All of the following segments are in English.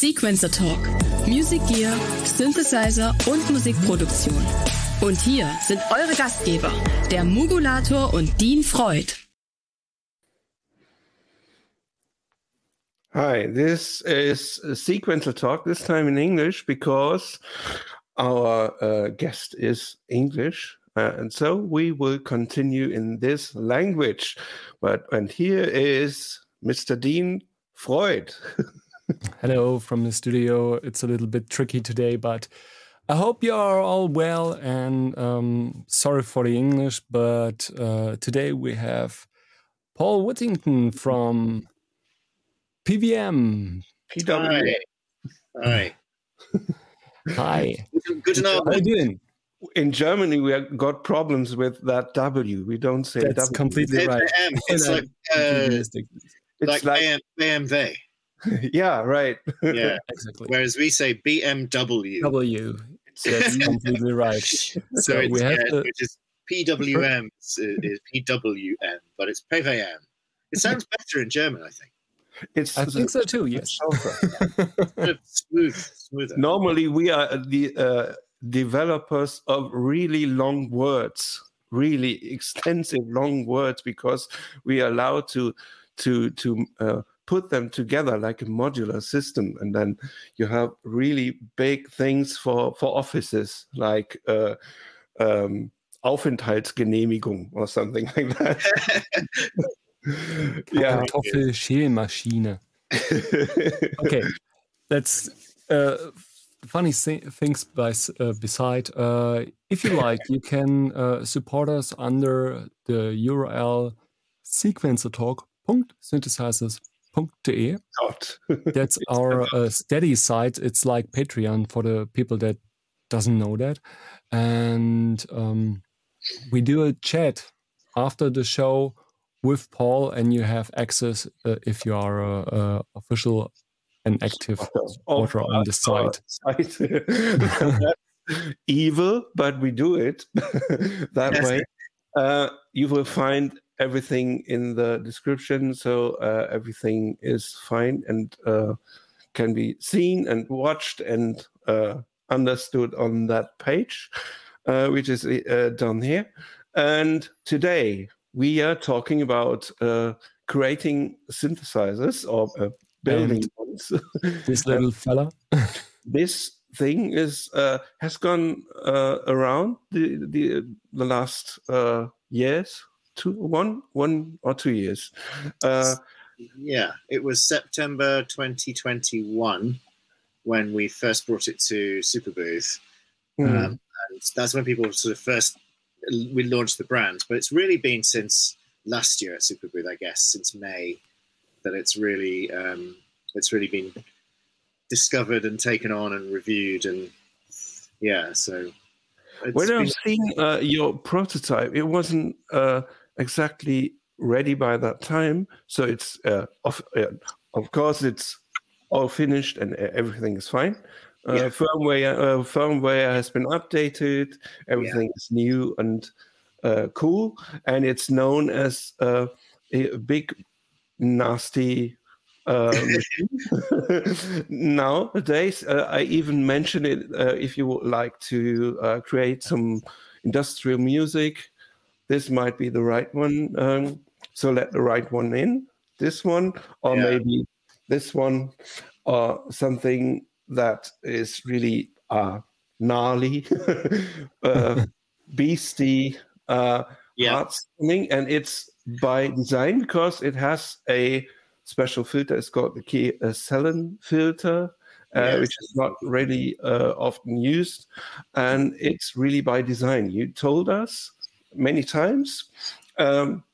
Sequencer Talk. Music Gear, Synthesizer und Musikproduktion. Und hier sind eure Gastgeber, der Mugulator und Dean Freud. Hi, this is Sequencer Talk, this time in English because our uh, guest is English. Uh, and so we will continue in this language. But and here is Mr. Dean Freud. Hello from the studio. It's a little bit tricky today, but I hope you are all well. And um, sorry for the English, but uh, today we have Paul Whittington from PVM. PW. Hi. Hi. Good to know. How you doing? In Germany, we have got problems with that W. We don't say That's W. completely right. PVM. It's And, uh, like uh, It's like, like, BM, BMW. yeah, right. Yeah. Exactly. Whereas we say BMW. W. That's completely right. So, So it's, we have yeah, the- which is PWM is, is PWM, but it's PVM. It sounds better in German, I think. It's I think so too. Yes. Sort smooth, smoother. Normally, we are the uh, developers of really long words, really extensive long words, because we are allowed to to to uh, put them together like a modular system, and then you have really big things for for offices like. Uh, um, Aufenthaltsgenehmigung or something like that. yeah. Kartoffelschälmaschine. Okay, that's uh, funny thi- things by, uh, beside. Uh, if you like, you can uh, support us under the URL sequencertalk.synthesizers.de. God. That's our uh, steady site. It's like Patreon for the people that doesn't know that. And um, we do a chat after the show with Paul, and you have access uh, if you are a, a official and active supporter on the site. site. Evil, but we do it that Yes. way. Uh, you will find everything in the description, so uh, everything is fine and uh, can be seen and watched and uh, understood on that page, uh, which is uh, down here. And today we are talking about uh, creating synthesizers or uh, building ones. This little fella. this thing is uh, has gone uh, around the the the last uh, years, two one one or two years. Uh, Yeah, it was September 2021 when we first brought it to Superbooth. hmm, Um, and that's when people sort of first we launched the brand. But it's really been since last year at Superbooth, I guess, since May, that it's really um, it's really been discovered and taken on and reviewed and yeah. So it's when I was seeing uh, your prototype, it wasn't uh, exactly ready by that time. So it's uh, of uh, of course it's all finished and everything is fine. Uh, Yeah. Firmware uh, firmware has been updated. Everything is new and uh, cool, and it's known as uh, a big nasty. Uh, machine. Nowadays, uh, I even mention it uh, if you would like to uh, create some industrial music. This might be the right one. Um, so let the right one in. This one, or Yeah. maybe this one, or something that is really uh, gnarly, uh, beastie uh, yeah, and it's by design because it has a special filter. It's called the key uh, Sallen filter, uh, Yes. which is not really uh, often used, and it's really by design. You told us many times. Um,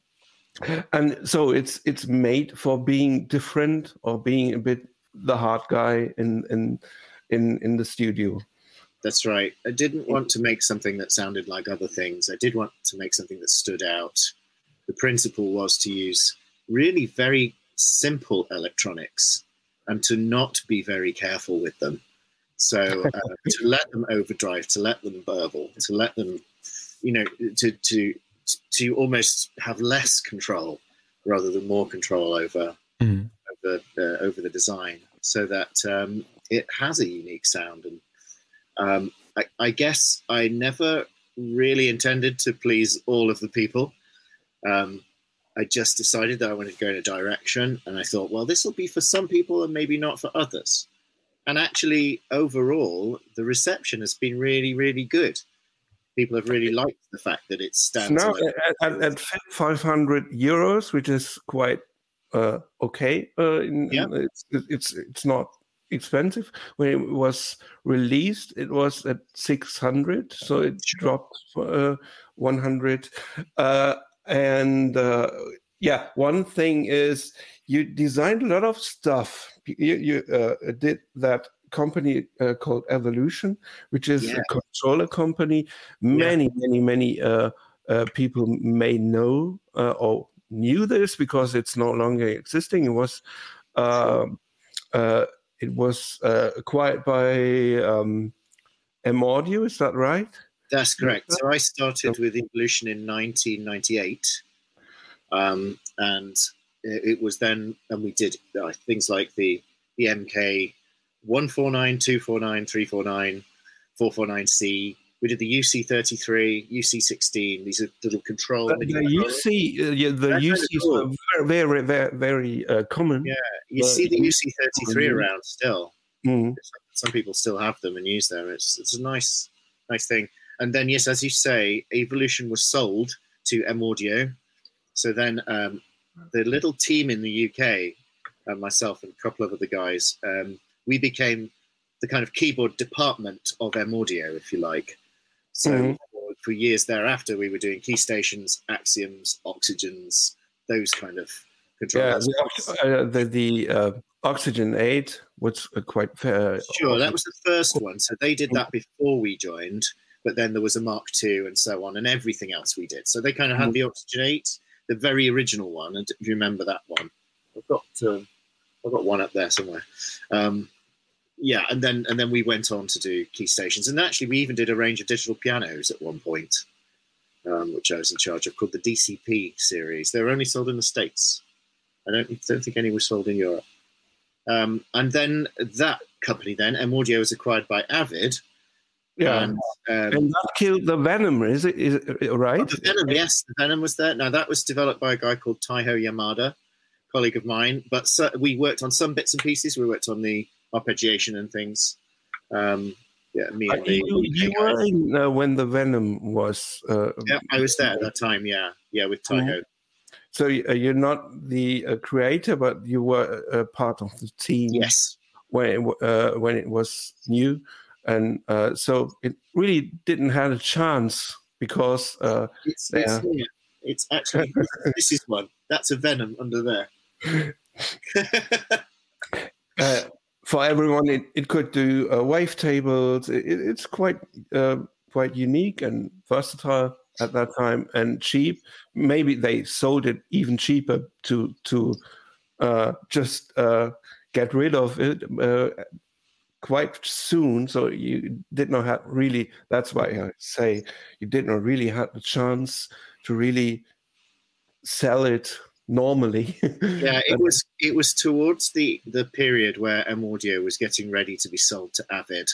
and so it's it's made for being different or being a bit the hard guy in in in in the studio. That's right. I didn't want to make something that sounded like other things. I did want to make something that stood out. The principle was to use really very simple electronics and to not be very careful with them. So uh, to let them overdrive, to let them burble, to let them, you know, to to to almost have less control rather than more control over Mhm. over uh, over the design, so that um, it has a unique sound, and um, I, I, guess I never really intended to please all of the people. Um, I just decided that I wanted to go in a direction, and I thought, well, this will be for some people and maybe not for others. And actually, overall, the reception has been really, really good. People have really liked the fact that it stands. now at, at, at, 500 euros, which is quite uh, okay. Uh, in, yeah. it's, it's it's not expensive. When it was released, it was at 600, so it sure. dropped for uh, 100. Uh, and uh, yeah, one thing is you designed a lot of stuff. You, you uh, did that company uh, called Evolution, which is yeah. a controller company. Many, yeah. many, many uh, uh, people may know uh, or knew this because it's no longer existing. It was um, it was acquired by um, M Audio. Is that right? That's correct. So I started with Evolution in 1998, um, and it was then, and we did uh, things like the the MK 149, 249, 349, 449C. We did the UC33, UC16. These are little control. Uh, the UC, uh, yeah, the UCs cool. were very, very, very uh, common. Yeah, you see the UC33 around still. Mm. Some people still have them and use them. It's it's a nice, nice thing. And then, yes, as you say, Evolution was sold to M Audio. So then um, the little team in the UK, uh, myself and a couple of other guys, um, we became the kind of keyboard department of M Audio, if you like. So mm-hmm. for, for, years thereafter, we were doing key stations, axioms, oxygens, those kind of controllers. Yeah, the, uh, the, the uh, Oxygen 8 was quite fair. Sure, that was the first one. So they did that before we joined but then there was a Mark II and so on, and everything else we did. So they kind of had mm. the Oxygen 8, the very original one. And if you remember that one, I've got um, I've got one up there somewhere. Um, yeah, and then and then we went on to do key stations, and actually we even did a range of digital pianos at one point, um, which I was in charge of, called the DCP series. They were only sold in the states. I don't don't think any were sold in Europe. Um, and then that company, then M Audio, was acquired by Avid, yeah, and, um, and that killed the venom. Is it? Is it right? The venom, yes, the venom was there. Now that was developed by a guy called Taiho Yamada, colleague of mine. But so, we worked on some bits and pieces. We worked on the arpeggiation and things. Um, yeah, me and the, you, you were in, uh, when the venom was. Uh, yeah, I was there at that time. Yeah, yeah, with Tycho. Mm-hmm. So uh, you're not the uh, creator, but you were a part of the team. Yes. When it, uh, when it was new and uh, so it really didn't have a chance because uh, it's, it's, it's, actually this is one that's a venom under there. uh, for everyone, it, it could do uh, wavetables. It, it's quite uh, quite unique and versatile at that time and cheap. Maybe they sold it even cheaper to to uh, just get rid of it quite soon. So you did not have really, that's why I say you did not really have the chance to really sell it normally. yeah, it was it was towards the the period where M Audio was getting ready to be sold to Avid,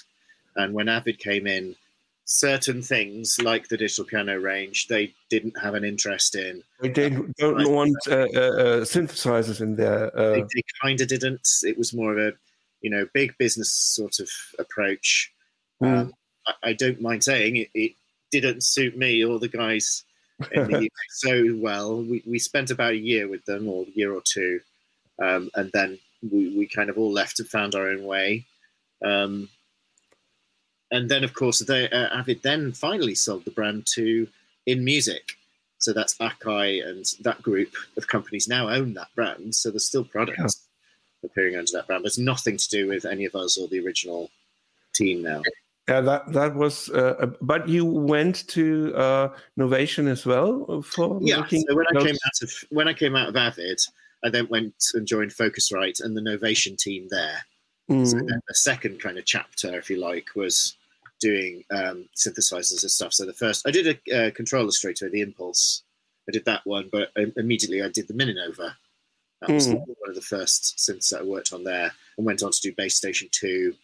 and when Avid came in, certain things like the digital piano range they didn't have an interest in. They did, don't want uh, uh, uh, synthesizers in there. Uh, they, they kind of didn't. It was more of a you know, big business sort of approach. Mm. Um, I, I, don't mind saying it, it, didn't suit me or the guys so well. We, we spent about a year with them, or a year or two, um, and then we, we kind of all left and found our own way. Um, and then, of course, they, uh, Avid then finally sold the brand to inMusic. So that's Akai and that group of companies now own that brand. So there's still products appearing under that brand. But it's nothing to do with any of us or the original team now. Yeah, that that was. Uh, but you went to uh, Novation as well for yeah. So when I came out of when I came out of Avid, I then went and joined Focusrite and the Novation team there. Mm. So then the second kind of chapter, if you like, was doing um, synthesizers and stuff. So the first, I did a uh, controller straight away, the Impulse. I did that one, but immediately I did the Mininova. That was mm. one of the first synths that I worked on there, and went on to do Bass Station Two,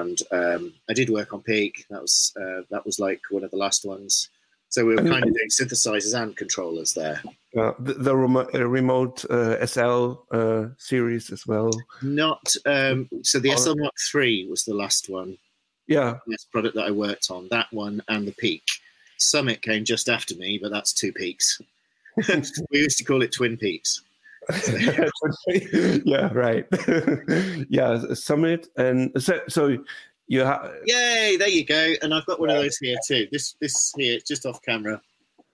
and um, I did work on Peak. That was uh, that was like one of the last ones. So we were kind of doing synthesizers and controllers there. Uh, the, the remote, uh, remote uh, SL uh, series as well. Not um, so the Oh. SL Mark III was the last one, Yeah, this product that I worked on. That one and the Peak. Summit came just after me, but that's two peaks. we used to call it Twin Peaks. yeah, right. yeah, Summit and so, so you have Yay! There you go. And I've got one of those here too. This this here, just off camera.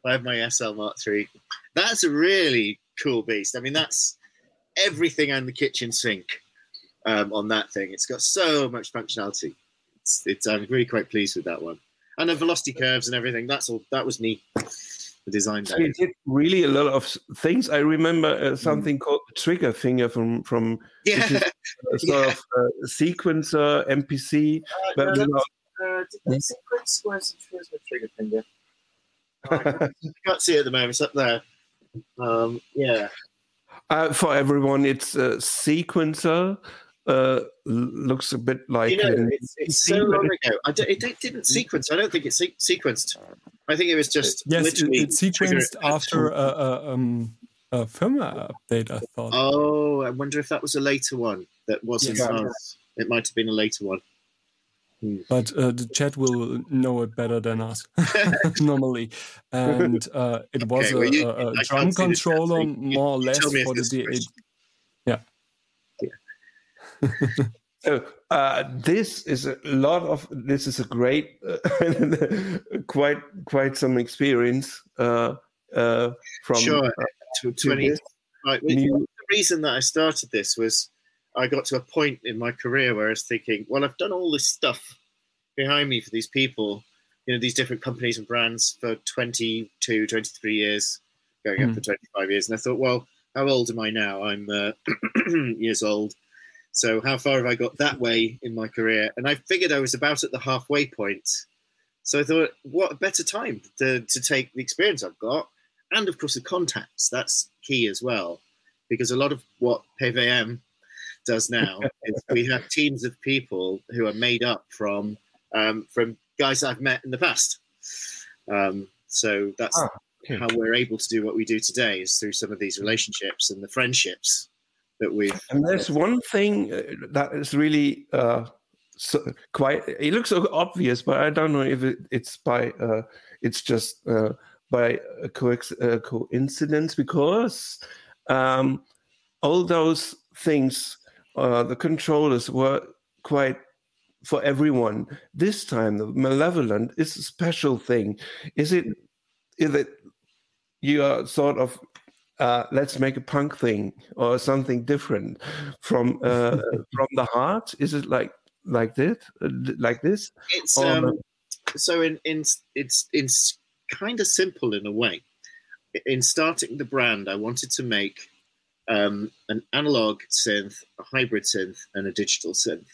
I have my SL Mark III. That's a really cool beast. I mean, that's everything and the kitchen sink um, on that thing. It's got so much functionality. It's, it's I'm really quite pleased with that one. And the velocity curves and everything. That's all. That was neat. The design So there. you did really a lot of things. I remember uh, something called trigger finger from from Yeah. which is a sort Yeah. of uh, sequencer MPC. But no, without- Uh, did they sequence? Where's, where's my trigger finger? Oh, I can't- I can't see it at the moment. It's up there. Um, yeah. uh, for everyone, it's a sequencer. Uh, looks a bit like you know, it's, it's so long ago. I don't, it didn't sequence. I don't think it se- sequenced. I think it was just Yes, it, literally it trigger sequenced after a, a, um, a firmware update, I thought. Oh, I wonder if that was a later one that wasn't ours. It might have been a later one. but uh, the chat will know it better than us normally. And uh, it was Okay, well, you- a, a drum can't see the chat, controller, more or less tell me if for the this D8. So uh, this is a lot of this is a great, uh, quite quite some experience uh, uh, from Sure. uh, To to 20, right, new. the reason that I started this was I got to a point in my career where I was thinking, well, I've done all this stuff behind me for these people, you know, these different companies and brands for 22, 23 years, going up Hmm. for 25 years. And I thought, well, how old am I now? I'm uh, years old. So how far have I got that way in my career? And I figured I was about at the halfway point. So I thought, what a better time to, to take the experience I've got and of course the contacts. That's key as well, because a lot of what PVM does now is we have teams of people who are made up from um, from guys I've met in the past. Um, so that's Ah, okay. how we're able to do what we do today is through some of these relationships and the friendships that we've. And there's one thing uh, that is really uh, so quite. It looks so obvious, but I don't know if it, it's by. Uh, it's just uh, by a coex- uh, coincidence because um, all those things, uh, the controllers were quite for everyone. This time, the malevolent is a special thing. Is it? Is it? You are sort of uh, let's make a punk thing or something different from uh, from the heart. Is it like like this? Like this? It's Or- um, so in in it's it's kind of simple in a way. In starting the brand, I wanted to make um, an analog synth, a hybrid synth, and a digital synth.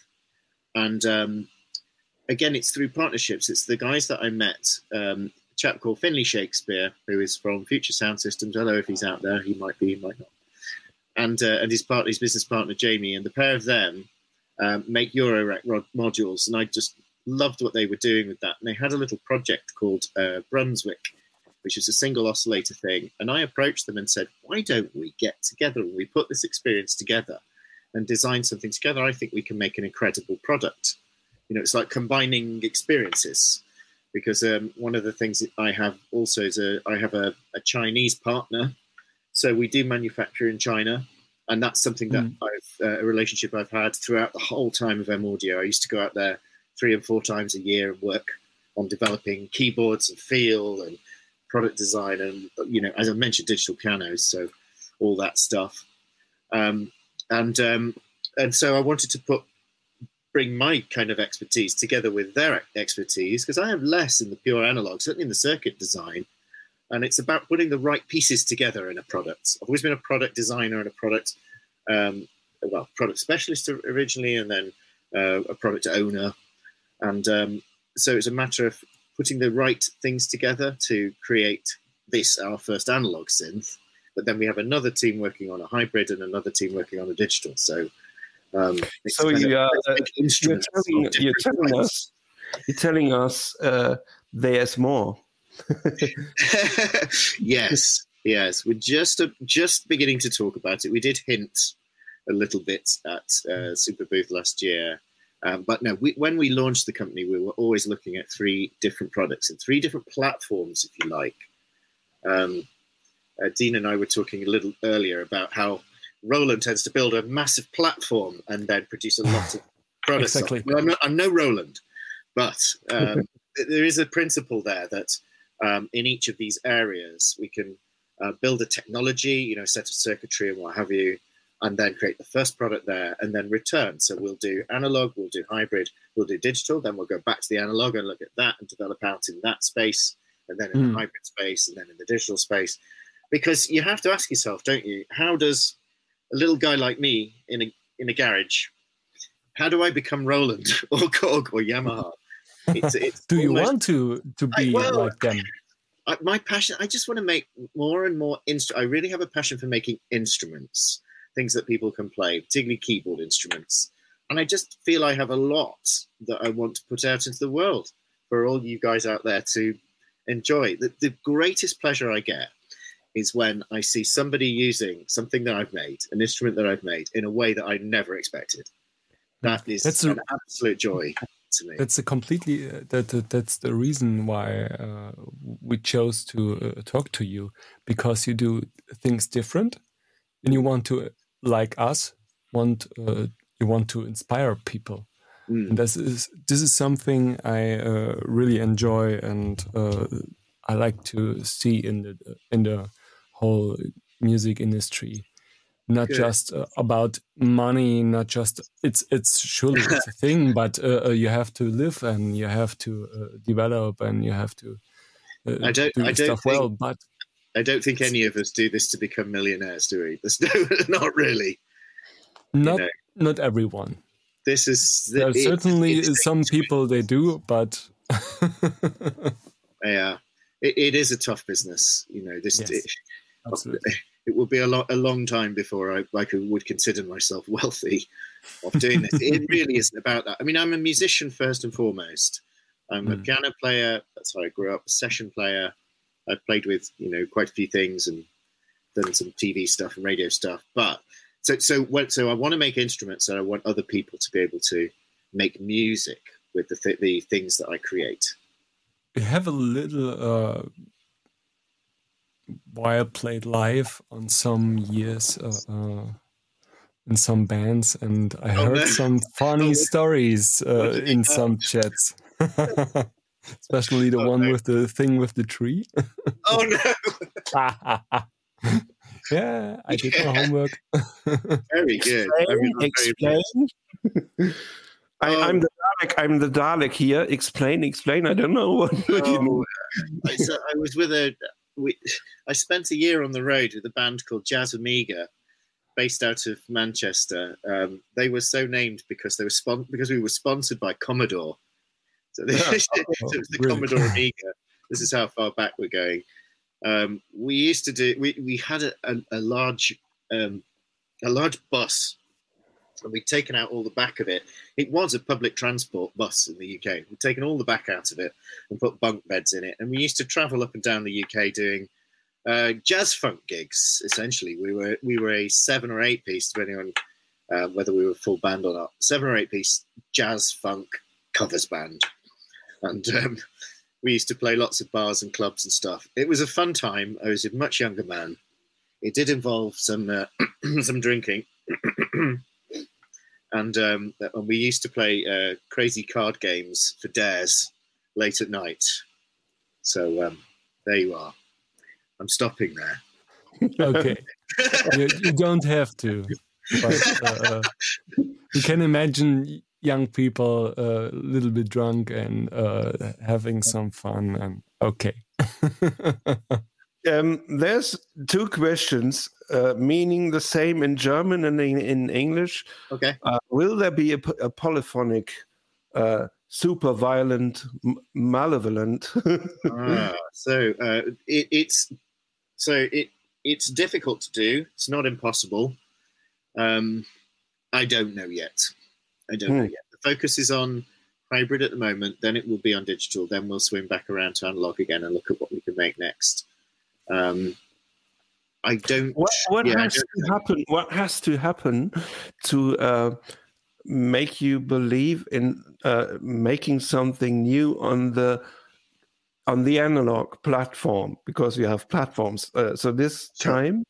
And um, again, it's through partnerships. It's the guys that I met. Um, chap called Finlay Shakespeare, who is from Future Sound Systems. I don't know if he's out there. He might be, he might not. And uh, and his part, his business partner Jamie, and the pair of them um, make Eurorack rod- modules. And I just loved what they were doing with that. And they had a little project called uh, Brunswick, which is a single oscillator thing. And I approached them and said, why don't we get together and we put this experience together and design something together? I think we can make an incredible product. You know, it's like combining experiences. Because um, one of the things I have also is a, I have a, a Chinese partner. So we do manufacture in China. And that's something that I've, uh, a relationship I've had throughout the whole time of M Audio. I used to go out there three and four times a year and work on developing keyboards and feel and product design and you know as i mentioned digital pianos so all that stuff um, and um, and so i wanted to put bring my kind of expertise together with their expertise because i have less in the pure analog certainly in the circuit design and it's about putting the right pieces together in a product. I've always been a product designer and a product um, well product specialist originally and then uh, a product owner. And um, so it's a matter of putting the right things together to create this our first analog synth but then we have another team working on a hybrid and another team working on a digital. So Um, so you are, uh, you're telling, you're telling us you're telling us uh, there's more. yes, yes. We're just uh, just beginning to talk about it. We did hint a little bit at uh, Super Booth last year. Um, but no, we, when we launched the company, we were always looking at three different products and three different platforms, if you like. Um, uh, Dean and I were talking a little earlier about how Roland tends to build a massive platform and then produce a lot of products. exactly. Well, I'm, not, I'm no Roland, but um, there is a principle there that um, in each of these areas we can uh, build a technology, you know, set of circuitry and what have you, and then create the first product there and then return. So we'll do analog, we'll do hybrid, we'll do digital, then we'll go back to the analog and look at that and develop out in that space, and then in mm. the hybrid space, and then in the digital space. Because you have to ask yourself, don't you, how does a little guy like me in a in a garage, how do I become Roland or Korg or Yamaha? It's, it's do you want to to be I, well, like them? I, my passion, I just want to make more and more instruments. I really have a passion for making instruments things that people can play, particularly keyboard instruments. And I just feel I have a lot that I want to put out into the world for all you guys out there to enjoy. The, the greatest pleasure I get is when I see somebody using something that I've made, an instrument that I've made, in a way that I never expected. That is that's an a, absolute joy to me. That's a completely uh, that, that, that's the reason why uh, we chose to uh, talk to you because you do things different, and you want to like us want uh, you want to inspire people mm. and this is this is something i uh, really enjoy and uh, i like to see in the in the whole music industry not Good. just uh, about money not just it's it's surely it's a thing but uh, uh, you have to live and you have to develop and you have to I don't, do I don't stuff think, well but I don't think any of us do this to become millionaires, do we? There's no, not really. Not, you know? not everyone. This is there it, certainly some people they do, but yeah, it, it is a tough business. You know, this yes, it, absolutely. it will be a, lot, a long time before I, I could, would consider myself wealthy of doing this. it really isn't about that. I mean, I'm a musician first and foremost. I'm a hmm. piano player. That's how I grew up. A session player. I've played with you know quite a few things and done some TV stuff and radio stuff. But so so what? So I want to make instruments, and I want other people to be able to make music with the th- the things that I create. Have a little uh, while played live on some years. Uh, uh, in some bands, and I oh, heard some funny oh, stories uh, in some chats. especially the oh, one no. with the thing with the tree. oh no! yeah, I did my homework. very good. Explain. explain. I, am um, the Dalek. I'm the Dalek here. Explain, explain. I don't know what, what you know. I, I was with a. We, I spent a year on the road with a band called Jazz Amiga, based out of Manchester. Um, they were so named because they were spon- because we were sponsored by Commodore. So, this, so it was the really? Commodore Amiga. This is how far back we're going. Um, we used to do. We, we had a, a, a large um, a large bus, and we'd taken out all the back of it. It was a public transport bus in the UK. We'd taken all the back out of it and put bunk beds in it, and we used to travel up and down the UK doing uh, jazz funk gigs. Essentially, we were we were a seven or eight piece, depending on uh, whether we were full band or not. Seven or eight piece jazz funk covers band and um, we used to play lots of bars and clubs and stuff. It was a fun time. I was a much younger man. It did involve some uh, some drinking, and um, and we used to play uh, crazy card games for dares late at night. So um, there you are. I'm stopping there. Okay, you, you, don't have to. But, uh, you can imagine young people a uh, little bit drunk and uh, having some fun and okay um, there's two questions uh, meaning the same in german and in, in english okay uh, will there be a, a polyphonic uh, super violent malevolent ah, so uh, it, it's so it it's difficult to do it's not impossible um, I don't know yet. I don't know Hmm. yet. The focus is on hybrid at the moment. Then it will be on digital. Then we'll swing back around to analog again and look at what we can make next. Um, I don't. What, what yeah, has don't to happen? What has to happen to uh, make you believe in uh, making something new on the on the analog platform? Because you have platforms. Uh, so this time,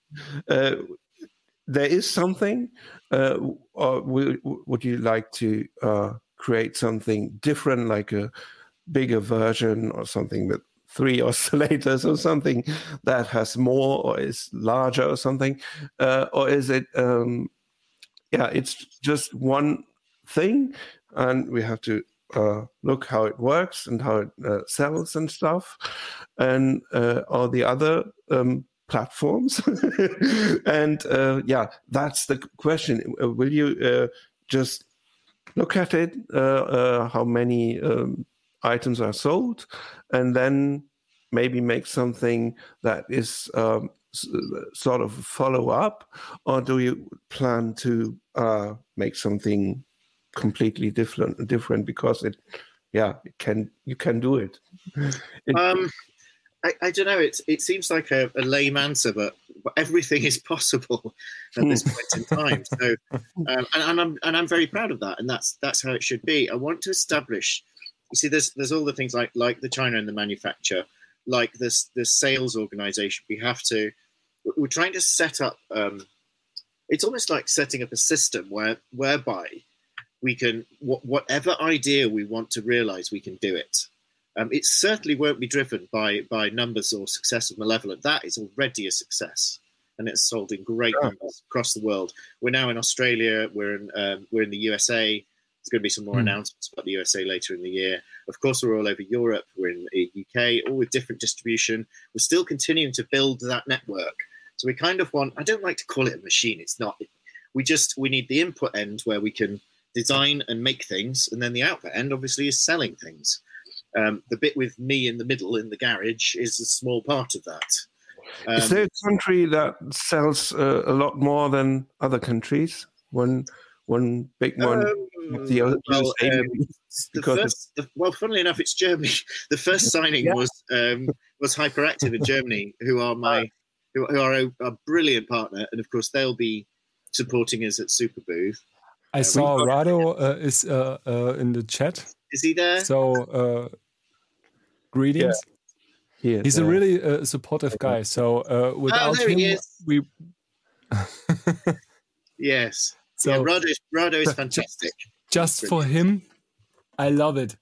uh, there is something. Uh, or will, would you like to uh, create something different, like a bigger version or something with three oscillators or something that has more or is larger or something uh, or is it um, yeah it's just one thing and we have to uh, look how it works and how it uh, sells and stuff. And uh, all the other um, platforms. And uh, yeah that's the question. Uh, will you uh, just look at it how many um, items are sold and then maybe make something that is um, sort of follow up or do you plan to uh, make something completely different different because it yeah it can you can do it, It- Um, I, I don't know. It it seems like a, a lame answer, but everything is possible at this point in time. So, um, and, and I'm and I'm very proud of that, and that's that's how it should be. I want to establish. You see, there's there's all the things like like the China and the manufacture, like this the sales organization. We have to. We're trying to set up. Um, it's almost like setting up a system where whereby we can wh- whatever idea we want to realize, we can do it. Um, it certainly won't be driven by by numbers or success of Malevolent. That is already a success, and it's sold in great Yeah. numbers across the world. We're now in Australia. We're in um, we're in the USA. There's going to be some more Hmm. announcements about the USA later in the year. Of course, we're all over Europe. We're in the UK, all with different distribution. We're still continuing to build that network. So we kind of want. I don't like to call it a machine. It's not. We just we need the input end where we can design and make things, and then the output end obviously is selling things. Um, the bit with me in the middle in the garage is a small part of that. is Um, there a country that sells uh, a lot more than other countries one one big one um, the other well, um, the first, the, well, funnily enough, it's Germany. The first signing Yeah. was um, was Hyperactive in Germany, who are my who, who are a, a brilliant partner, and of course they'll be supporting us at Super Booth. I we saw Rado uh, is uh, uh, in the chat. Is he there? So uh, greetings. Here, He's a really uh, supportive guy. So uh, without Oh, him, he is. we. yes. So yeah, Rado is, Rado is fantastic. just for him, I love it.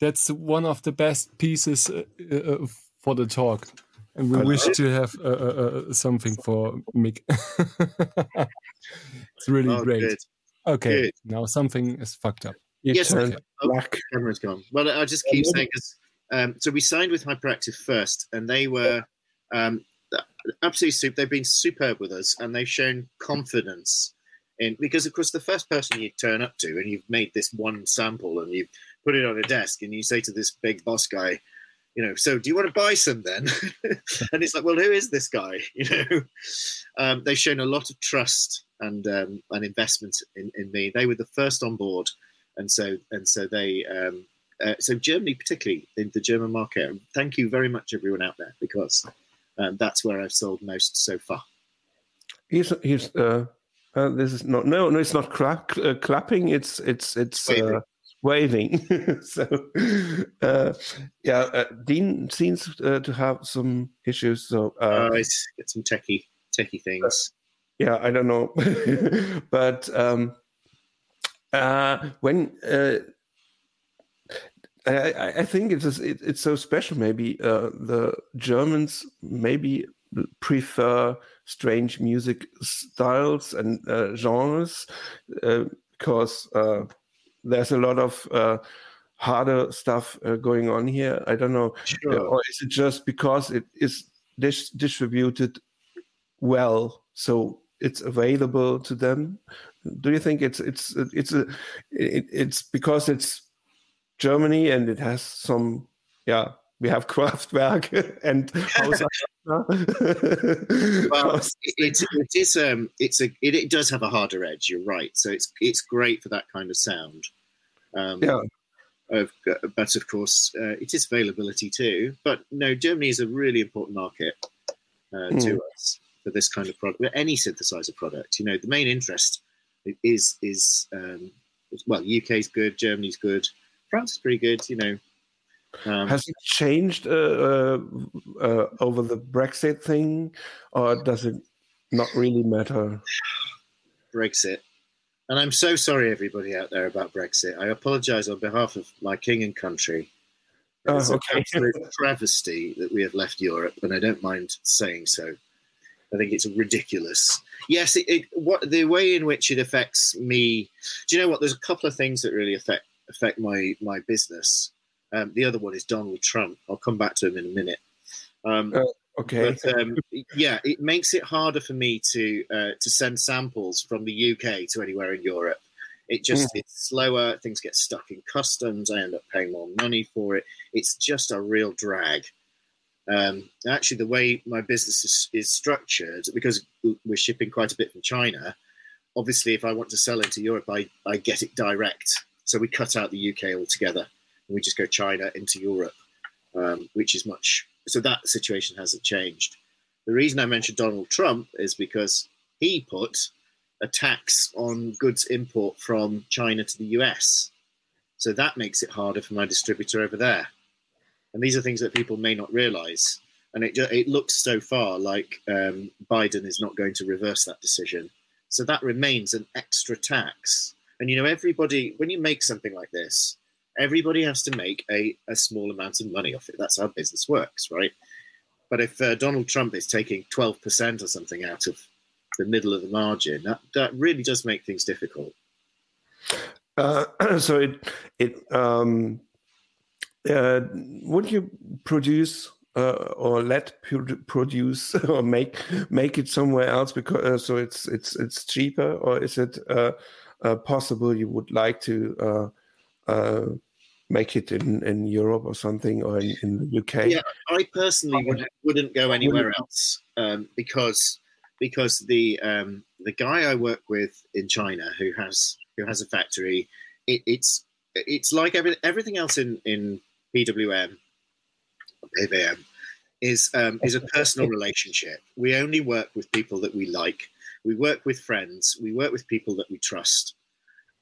That's one of the best pieces uh, uh, for the talk. And we I wish to have uh, uh, uh, something for Mick. it's really Oh, great. good. Okay, good. now something is fucked up. You Yes, turned okay. black camera's gone. Well, I'll just keep saying this. Um, so we signed with Hyperactive first, and they were um, absolutely super. They've been superb with us, and they've shown confidence because, of course, the first person you turn up to, and you've made this one sample, and you've put it on a desk, and you say to this big boss guy, you know, so do you want to buy some then? and it's like, well, who is this guy? You know, um, they've shown a lot of trust and um, and investment in, in me. They were the first on board, and so and so they um, uh, so Germany particularly in the German market. Thank you very much, everyone out there, because um, that's where I've sold most so far. he's he's uh, uh this is not no no it's not clap, uh, clapping it's it's it's uh, waving so uh yeah uh, dean seems uh, to have some issues so let's get some techie techie things. yeah i don't know but um uh when uh I, I- think it's it, it's so special. Maybe uh, the Germans maybe prefer strange music styles and uh, genres uh, because uh, there's a lot of uh, harder stuff uh, going on here. I don't know, Sure. or is it just because it is dis- distributed well, so it's available to them? Do you think it's it's it's a it, it's because it's Germany and it has some yeah we have Kraftwerk and well, it, it is um, it's a it, it, does have a harder edge. You're right. So it's it's great for that kind of sound. Um, yeah. Of, but of course, uh, it is availability too. But no, Germany is a really important market uh, mm. to us for this kind of product. Any synthesizer product, you know, the main interest is is um, well, UK is good, Germany's good, France is pretty good. You know, um, Has it changed uh, uh, uh, over the Brexit thing, or does it not really matter? Brexit. And I'm so sorry, everybody out there, about Brexit. I apologise on behalf of my king and country. It's oh, okay. an absolute travesty that we have left Europe, and I don't mind saying so. I think it's ridiculous. Yes, it, it, what the way in which it affects me. Do you know what? There's a couple of things that really affect affect my my business. Um, the other one is Donald Trump. I'll come back to him in a minute. Um, uh, okay. But, um, yeah, it makes it harder for me to uh, to send samples from the UK to anywhere in Europe. It just mm. it's slower. Things get stuck in customs. I end up paying more money for it. It's just a real drag. Um, actually, the way my business is, is structured, because we're shipping quite a bit from China, obviously, if I want to sell into Europe, I, I get it direct. So we cut out the UK altogether we just go China into Europe, um, which is much. So that situation hasn't changed. The reason I mentioned Donald Trump is because he put a tax on goods import from China to the US. So that makes it harder for my distributor over there. And these are things that people may not realize. And it, it looks so far like um, Biden is not going to reverse that decision. So that remains an extra tax. And you know, everybody, when you make something like this, everybody has to make a, a small amount of money off it. That's how business works, right? But if uh, Donald Trump is taking 12% or something out of the middle of the margin, that, that really does make things difficult. Uh, so it, it um, uh, would you produce uh, or let produce or make make it somewhere else because uh, so it's it's it's cheaper or is it uh, uh possible you would like to uh, make it in, in Europe or something or in, in the UK? Yeah, I personally would, wouldn't go anywhere else um, because because the um, the guy I work with in China who has who has a factory, it, it's it's like every, everything else in in PWM, PVM, is um, is a personal relationship. We only work with people that we like. We work with friends. We work with people that we trust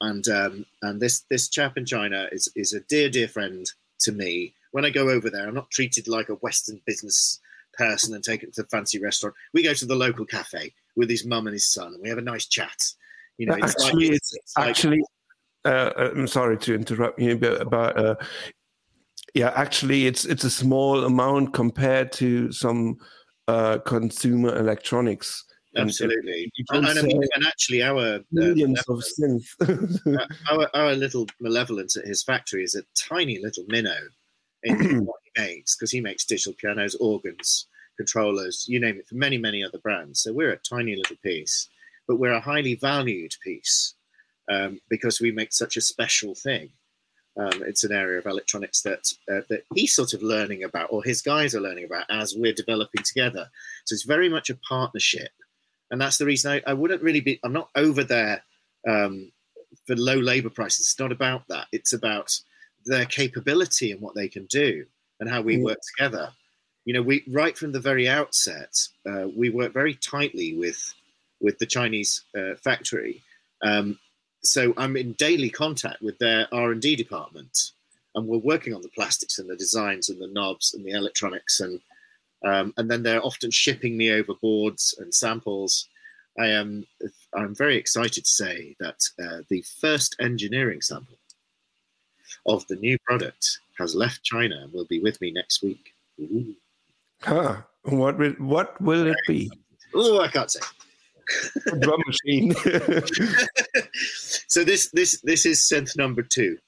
and um, and this this chap in China is is a dear dear friend to me. When I go over there, I'm not treated like a Western business person and taken to the fancy restaurant. We go to the local cafe with his mum and his son, and we have a nice chat. You know, it's actually, like, it's, it's actually. Like, uh, I'm sorry to interrupt you, but, but uh, yeah, actually, it's it's a small amount compared to some uh, consumer electronics Absolutely, and, and, I mean, and, actually, our uh, millions uh, of synth. our, our little malevolence at his factory is a tiny little minnow in what he makes because he makes digital pianos, organs, controllers, you name it, for many many other brands. So we're a tiny little piece, but we're a highly valued piece um, because we make such a special thing. Um, it's an area of electronics that uh, that he's sort of learning about, or his guys are learning about as we're developing together. So it's very much a partnership and that's the reason I, I wouldn't really be. I'm not over there um, for low labor prices. It's not about that. It's about their capability and what they can do and how we mm. work together. You know, we right from the very outset, uh, we work very tightly with with the Chinese uh, factory. Um, so I'm in daily contact with their R and D department, and we're working on the plastics and the designs and the knobs and the electronics and um, and then they're often shipping me over boards and samples. I am I'm very excited to say that uh, the first engineering sample of the new product has left China and will be with me next week. Ooh. Huh. What will what will it be? Oh, I can't say. Drum machine. so this this this is synth number two.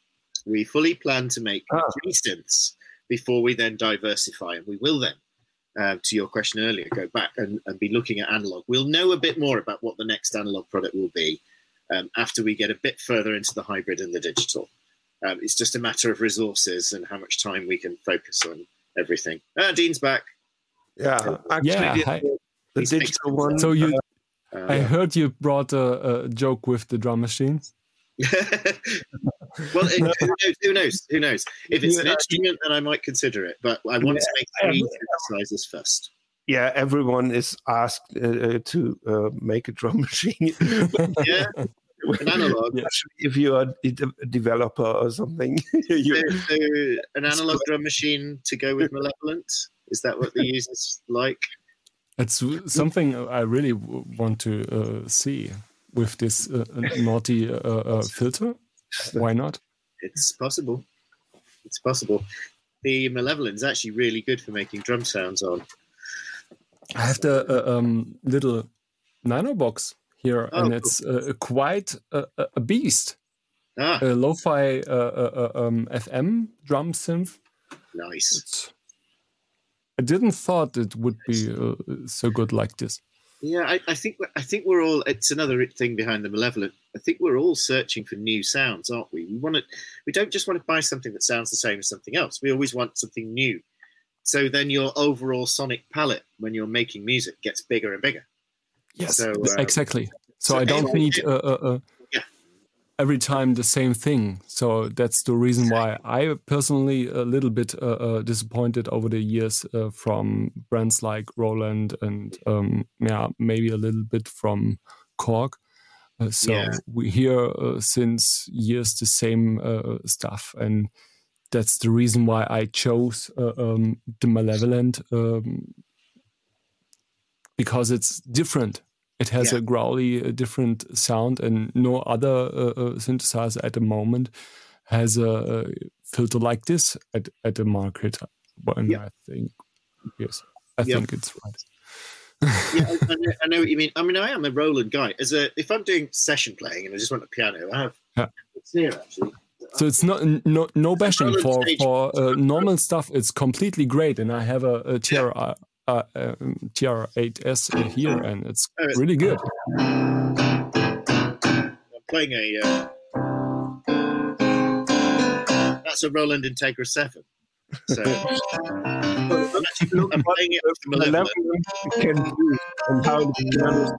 We fully plan to make ah. three synths before we then diversify, and we will then uh, to your question earlier, go back and, and, be looking at analog. We'll know a bit more about what the next analog product will be um, after we get a bit further into the hybrid and the digital. Um, it's just a matter of resources and how much time we can focus on everything. Ah, Dean's back. Yeah, actually, Yeah, the, hi. the digital one. So you, Uh, I heard you brought a, a joke with the drum machine. well, it, who knows? Who knows? Who knows? If it's an instrument, then I might consider it. But I want to make three Yeah. synthesizers first. yeah, everyone is asked uh, uh, to uh, make a drum machine. Yeah, an analog. Yeah. If you are a developer or something. you, So, so an analog drum machine to go with Malevolent. Is that what the users like? It's something I really want to uh, see with this uh, naughty uh, uh, filter. Why not? It's possible. It's possible. The Malevolent is actually really good for making drum sounds on. I have the uh, um, little nano box here, Oh, and cool. it's uh, quite a, a- a beast. Ah, A lo-fi uh, uh, uh, um, FM drum synth. nice. It's, I didn't thought it would be uh, so good like this. Yeah, I, I think I think we're all. It's another thing behind the malevolent. I think we're all searching for new sounds, aren't we? We want to. We don't just want to buy something that sounds the same as something else. We always want something new. So then your overall sonic palette, when you're making music, gets bigger and bigger. Yes, So, um, exactly. So, so I don't need uh, uh, uh, Yeah. Every time the same thing. So that's the reason why I personally a little bit uh, uh, disappointed over the years uh, from brands like Roland and um, yeah, maybe a little bit from Korg. Uh, so Yeah. we hear uh, since years the same uh, stuff, and that's the reason why I chose uh, um, the Malevolent um, because it's different. It has Yeah. a growly, uh, different sound, and no other uh, uh, synthesizer at the moment has a, filter like this at, at the market. And Yeah. I think, yes, I Yeah. think it's right. yeah, I, I know, I know what you mean. I mean, I am a Roland guy. As a, if I'm doing session playing and I just want a piano, I have. Yeah. It's here actually. So it's not no no bashing for for uh, normal stuff. It's completely great, and I have a, a uh, um, TR8S uh, here, and it's really good. I'm playing a. Uh, that's a Roland Integra Seven. So I'm, actually, I'm playing it with the the level you can do and how the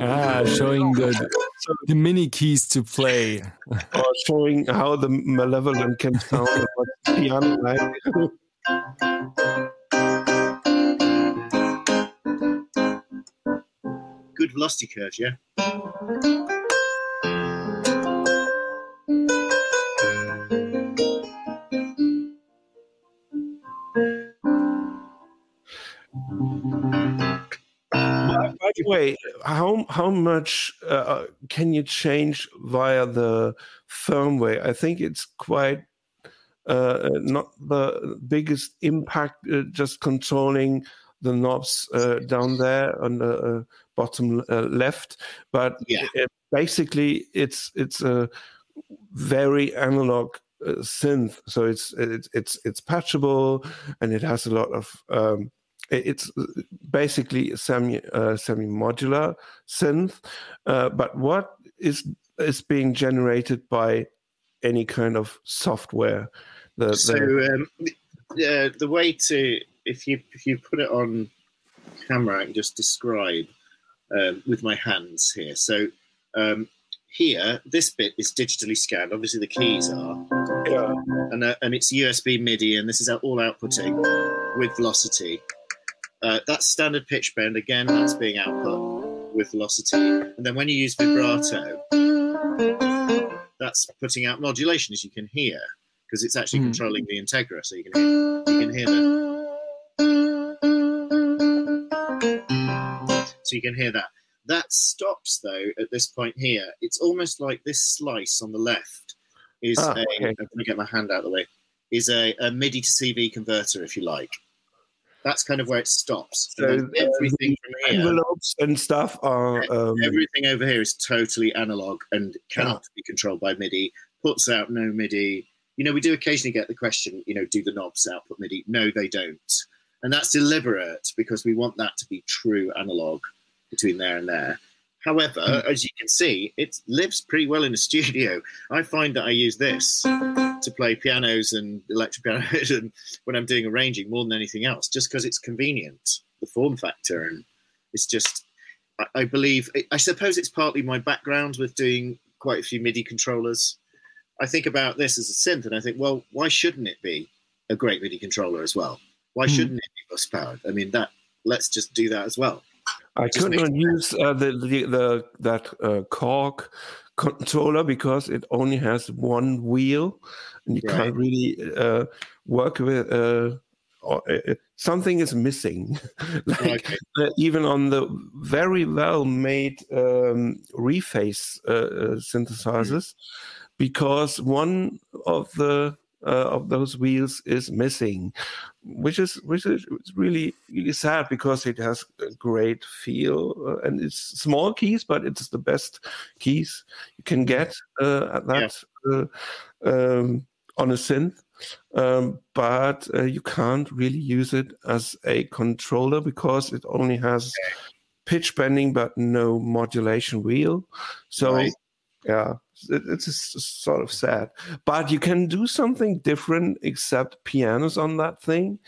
Ah, showing the the mini keys to play. or showing how the malevolent can sound on the piano like. Good velocity curves, yeah. By the way, how how much uh, can you change via the firmware? I think it's quite uh, not the biggest impact. Uh, just controlling the knobs uh, down there on the uh, bottom uh, left, but Yeah. it- basically it's it's a very analog uh, synth. So it's it's it's it's patchable and it has a lot of um, it's basically a semi uh, semi modular synth. Uh, but what is is being generated by any kind of software? The, So the um, uh, the way to if you if you put it on camera, I can just describe um, with my hands here. So um, here, this bit is digitally scanned. Obviously, the keys are, yeah, and uh, and it's USB MIDI, and this is all outputting with velocity. Uh, that's standard pitch bend. Again, that's being output with velocity. And then when you use vibrato, that's putting out modulation, as you can hear, because it's actually Hmm. controlling the Integra, so you can hear, you can hear the. So you can hear that. That stops though at this point here. It's almost like this slice on the left is Ah, a. okay. I'm going to get my hand out of the way. Is a, a MIDI to CV converter, if you like. That's kind of where it stops. So, And uh, everything from here, envelopes and stuff are um, everything over here is totally analog and cannot be controlled by MIDI. Puts out no MIDI. You know, we do occasionally get the question, you know, do the knobs output MIDI? No, they don't. And that's deliberate because we want that to be true analog between there and there. However, Hmm. as you can see, it lives pretty well in a studio. I find that I use this to play pianos and electric pianos and when I'm doing arranging more than anything else, just because it's convenient, the form factor, and it's just. I, I believe. I- suppose it's partly my background with doing quite a few MIDI controllers. I think about this as a synth, and I think, well, why shouldn't it be a great MIDI controller as well? Why Hmm. shouldn't it be bus powered? I mean, that let's just do that as well. I Just could makes not use uh, the, the the that uh, Korg controller because it only has one wheel, and you Right. can't really uh, work with. Uh, or, uh, something is missing. like Okay. uh, even on the very well made um, reface uh, uh, synthesizers, because one of the uh, of those wheels is missing, which is which is really really sad because it has a great feel uh, and it's small keys, but it's the best keys you can get uh, at that uh, um, on a synth. Um, but uh, you can't really use it as a controller because it only has pitch bending but no modulation wheel. So Right. Yeah, it, it's s- sort of sad. But you can do something different except pianos on that thing.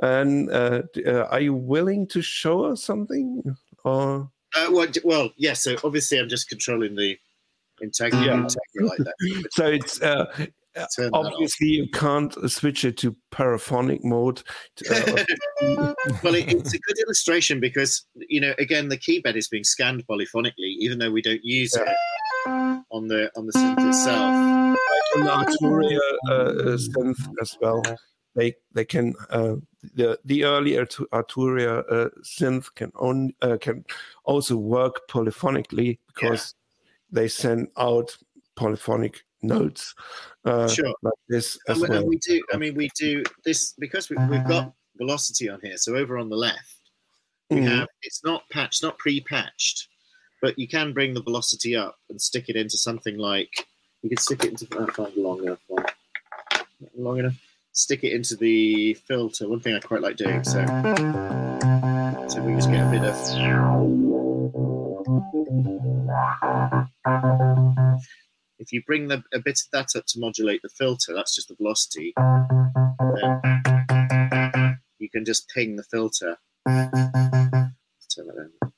And uh, uh, are you willing to show us something? Or Uh, well, well, yeah. So obviously, I'm just controlling the Integra Yeah. like that. so it's uh, off. obviously you can't switch it to paraphonic mode. to- uh, well, it, it's a good illustration because you know, again, the key bed is being scanned polyphonically, even though we don't use it on the on the synth itself. on the Arturia uh, uh, synth as well. They they can uh, the the early Artu- Arturia uh, synth can on uh, can also work polyphonically because they send out polyphonic notes uh, Sure. like this as And, we- well. and we do. I mean, we do this because we, we've got velocity on here. So over on the left, we Mhm. have it's not patched, not pre-patched, but you can bring the velocity up and stick it into something like you could stick it into uh, find a long enough one, long enough. Stick it into the filter. One thing I quite like doing. So, so we just get a bit of. If you bring the, a bit of that up to modulate the filter, that's just the velocity. Then you can just ping the filter. Let's turn that on.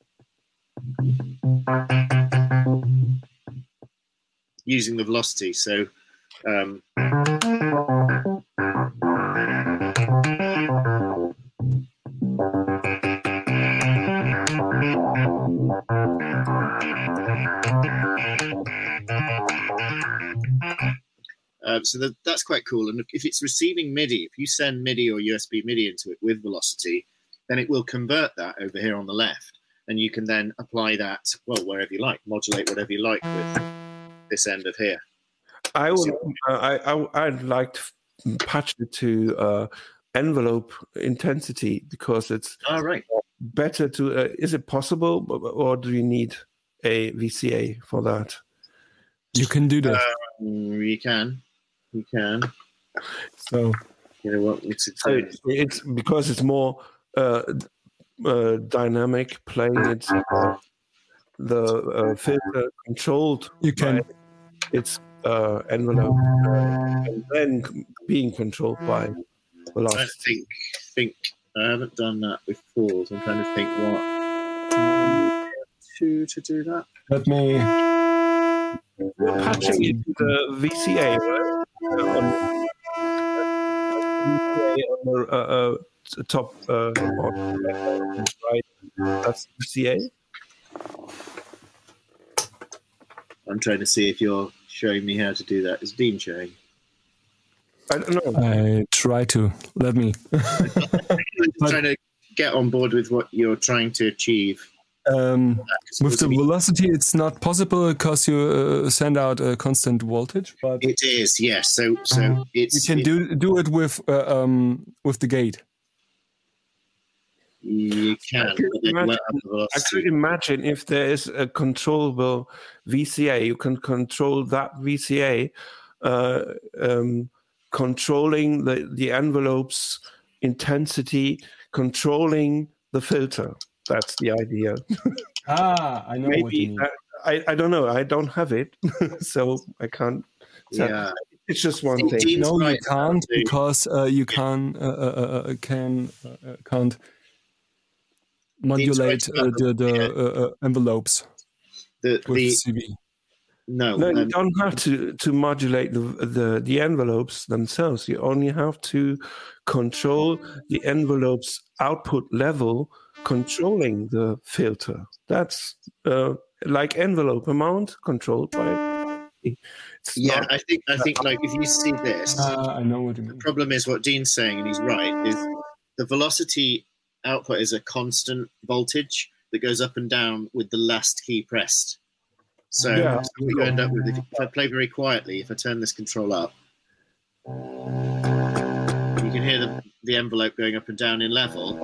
Using the velocity. So um, Uh, so that, that's quite cool. And if it's receiving MIDI, if you send MIDI or USB MIDI into it with velocity, then it will convert that over here on the left. And you can then apply that, well, wherever you like, modulate whatever you like with this end of here. I would uh, I, I I'd like to patch it to uh, envelope intensity because it's All right. better to. Uh, is it possible, or do you need a VCA for that? You can do that. Mm, You can. You can. so You know what? It's, So it's, it's because it's more uh, uh, dynamic playing it. Uh, the uh, filter controlled you can by its uh, envelope uh, and then being controlled by I velocity. think, think I haven't done that before, so I'm trying to think what to to do that. let me You're patching it the VCA, right? Uh, on, VCA on the uh, uh, t- top uh, right. That's VCA. I'm trying to see if you're showing me how to do that. Is Dean showing? I don't know. I try to let me I'm trying to get on board with what you're trying to achieve. um, 'Cause with the velocity it's not possible because you uh, send out a constant voltage but it is, yes. So so it's you can it- do do it with uh, um, with the gate you can. I could imagine- let up the I could imagine if there is a controllable VCA, you can control that VCA, uh, um, controlling the, the envelope's intensity, controlling the filter. That's the idea. Ah, I know what you Maybe mean. that, I I don't know. I don't have it, so I can't. So Yeah. It's just one thing. No, you can't because uh, you can uh, uh, uh, can uh, uh, can't modulate uh, the the- the uh, uh, envelopes The, with the CV. no, No, you um, don't have to to modulate the, the the envelopes themselves. You only have to control the envelope's output level, controlling the filter. That's uh, like envelope amount controlled by. It's yeah, not- I think I think like if you see this, Uh, I know what you the problem is what Dean's saying, and he's right, is the velocity output is a constant voltage that goes up and down with the last key pressed. So, Yeah. so we end up with if, if I play very quietly, if I turn this control up, you can hear the, the envelope going up and down in level.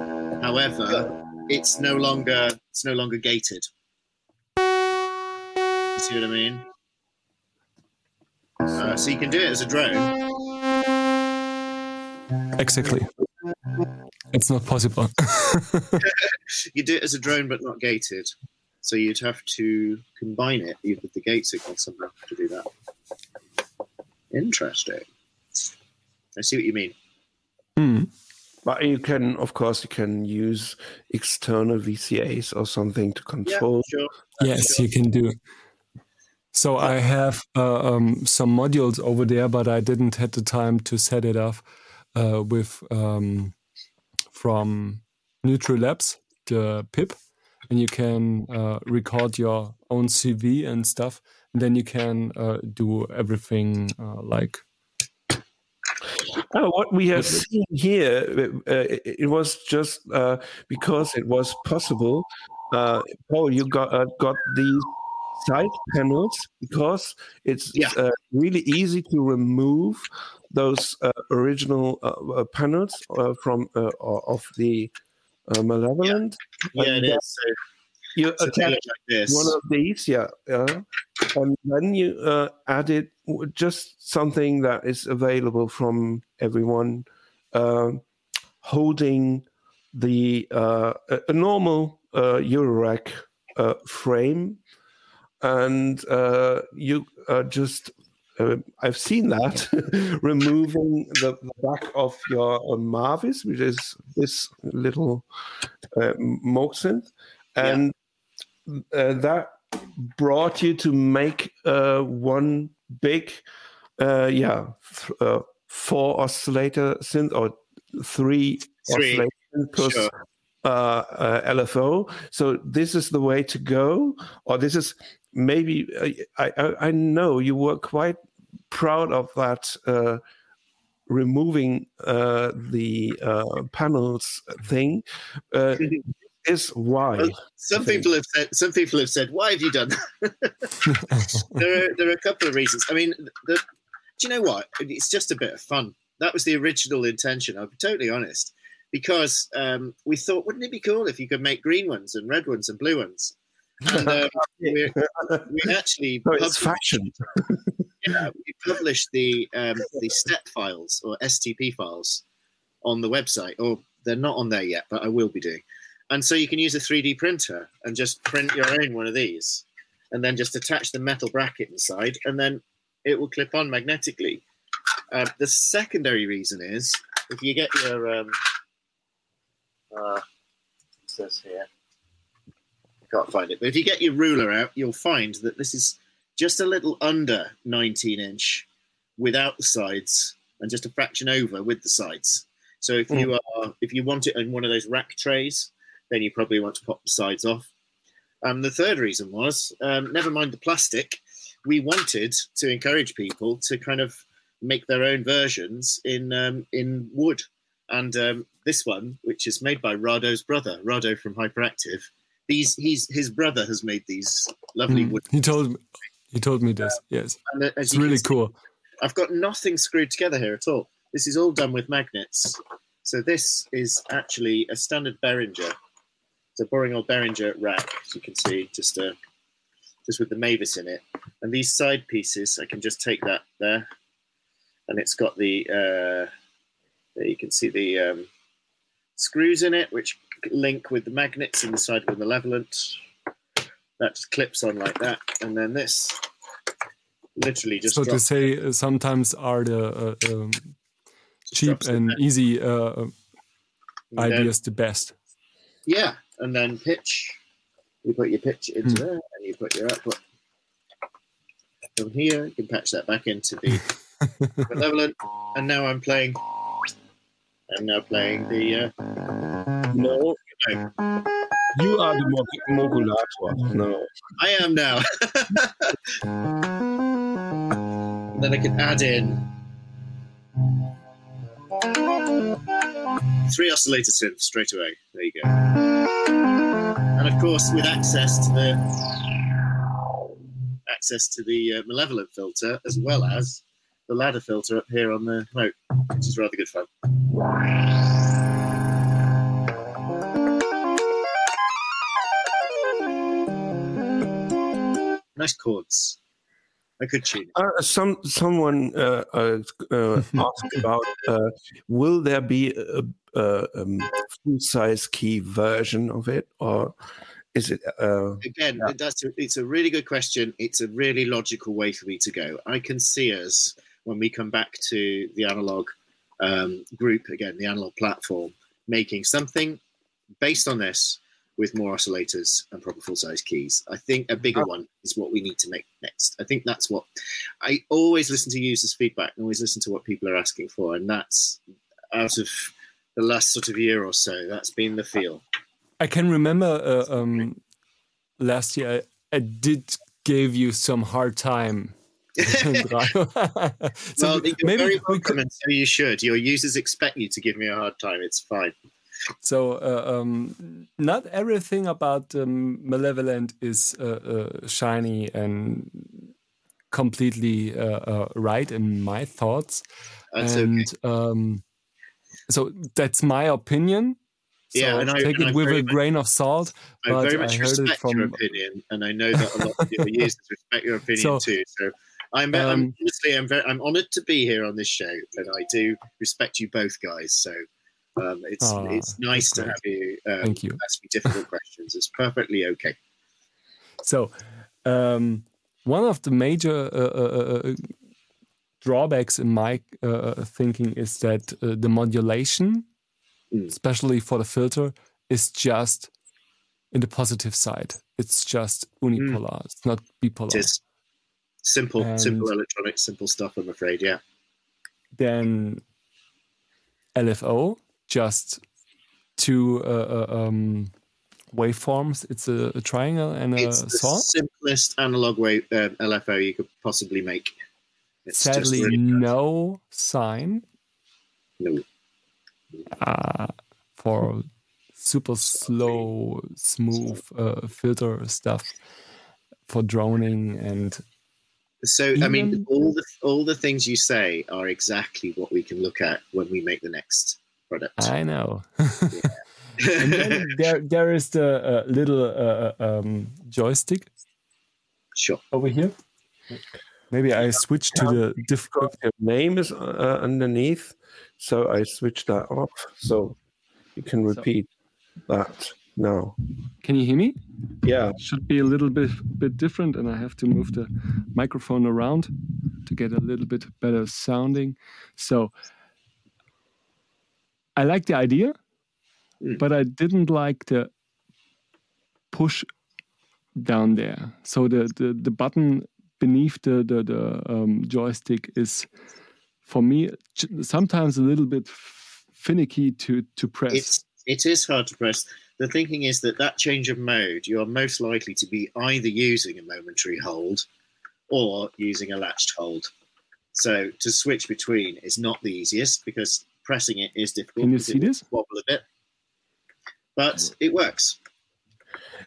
However, it's no longer it's no longer gated. You see what I mean? Uh, so you can do it as a drone. Exactly. It's not possible. You do it as a drone, but not gated. So you'd have to combine it with the gate signal somehow to do that. Interesting. I see what you mean. Hmm. But you can, of course, you can use external VCAs or something to control. sure. Yes, you can do. So I have uh, um, some modules over there, but I didn't had the time to set it up uh, with um, from Neutral Labs, the PIP, and you can uh, record your own CV and stuff. And then you can uh, do everything uh, like Oh, what we have seen here, uh, it, it was just uh, because it was possible. Uh, Paul, you got uh, got these side panels because it's Yeah. uh, really easy to remove those uh, original uh, uh, panels uh, from uh, of the uh, Malevolent. Yeah, And it then is. So, You attach like this. one of these, yeah, yeah. and then you uh, added just something that is available from everyone, um holding the uh, a, normal uh, Eurorack uh, frame, and uh, you uh, just. Uh, I've seen that removing the, the back of your uh, Mavis, which is this little uh, Moog synth, Yeah. and uh, that brought you to make uh, one big, uh, yeah, th- uh, four oscillator synth or three, Three, oscillator plus sure. uh, uh, LFO. So this is the way to go, or this is maybe I I, I know you were quite proud of that. Uh, removing uh, the uh, panels thing uh, is why Well, Some people have said. Some people have said, "Why have you done that?" there, are, there are a couple of reasons. I mean, the, do you know what? It's just a bit of fun. That was the original intention. I'll be totally honest, because um, we thought, wouldn't it be cool if you could make green ones and red ones and blue ones? And um, we, we actually No, it's fashion. yeah, we published the um, the step files or STP files on the website, or they're not on there yet, but I will be doing. And so you can use a 3D printer and just print your own one of these, and then just attach the metal bracket inside, and then it will clip on magnetically. Uh, the secondary reason is if you get your um, uh, says here, can't find it, but if you get your ruler out, you'll find that this is just a little under 19 inch without the sides and just a fraction over with the sides. So if you are if you want it in one of those rack trays, then you probably want to pop the sides off. Um, the third reason was um, never mind the plastic. We wanted to encourage people to kind of make their own versions in um, in wood, and um, this one, which is made by Rado's brother, Rado from Hyperactive, these he's his brother has made these lovely Hmm. wood. He told me. He told me this. Yes, uh, as it's really see, cool. I've got nothing screwed together here at all. This is all done with magnets. So this is actually a standard Behringer. It's a boring old Behringer rack, as you can see, just uh, just with the Mavis in it. And these side pieces, I can just take that there, and it's got the uh, there you can see the um, screws in it, which link with the magnets inside the of the malevolent. That just clips on like that, and then this literally just so to say, uh, sometimes are the uh, um, cheap and easy uh, And then- ideas the best. Yeah, and then pitch. You put your pitch into Hmm. there, and you put your output from here. You can patch that back into the malevolent, and now I'm playing. I'm now playing the. No, no, you are the mo- modulator. No. I am now. then I can add in three oscillator synths straight away. There you go. And of course, with access to the access to the uh, malevolent filter as well as the ladder filter up here on the remote, which is rather good fun. Nice chords. I could tune. Uh, some someone uh, uh, uh, asked about uh, will there be a, a um, full size key version of it or is it uh, Again, Yeah. that's a, it's a really good question. It's a really logical way for me to go. I can see us when we come back to the analog um, group again, the analog platform, making something based on this with more oscillators and proper full size keys. I think a bigger one is what we need to make next. I think that's what I always listen to users' feedback and always listen to what people are asking for, and that's out of the last sort of year or so. That's been the feel. I can remember uh, um, last year I, I did give you some hard time. So well, you're maybe very we welcome, could, and so you should. Your users expect you to give me a hard time. It's fine. So uh, um, not everything about um, malevolent is uh, uh, shiny and completely uh, uh, right in my thoughts That's and okay. um, so that's my opinion so Yeah, and I- take and it I with a much- grain of salt I but very I much heard it respect your opinion, and I know that a lot of your users respect your opinion So, too. So I'm, um, I'm honestly, I'm very, I'm honoured to be here on this show, and I do respect you both guys. So um, it's Aw, it's nice to great. have you um, Thank you. ask me difficult questions. It's perfectly okay. So, um, one of the major uh, uh, uh, drawbacks in my uh, thinking is that uh, the modulation, Mm. especially for the filter, is just in the positive side. It's just unipolar. It's not bipolar. It is simple, And- simple electronics, simple stuff. I'm afraid. Yeah. Then LFO, just two uh, uh, um, waveforms. It's a, a triangle and a It's the saw. simplest analog wave um, LFO you could possibly make. It's Sadly, really- no sine. no. uh, for super slow, smooth uh, filter stuff for droning and So I mean, all the all the things you say are exactly what we can look at when we make the next product. I know. and then there, there is the uh, little uh, um, joystick sure. over here. Maybe I switch to the diff- your name is uh, underneath so i switch that off so you can repeat that now Can you hear me? yeah Should be a little bit bit different, and I have to move the microphone around to get a little bit better sounding. So I like the idea, Mm. but I didn't like the push down there. So the the, the button beneath the the, the um, joystick is for me sometimes a little bit finicky to to press. It's it is hard to press. The thinking is that that change of mode, you are most likely to be either using a momentary hold or using a latched hold. So to switch between is not the easiest because pressing it is difficult. Can you see it will this? Wobble a bit, but it works.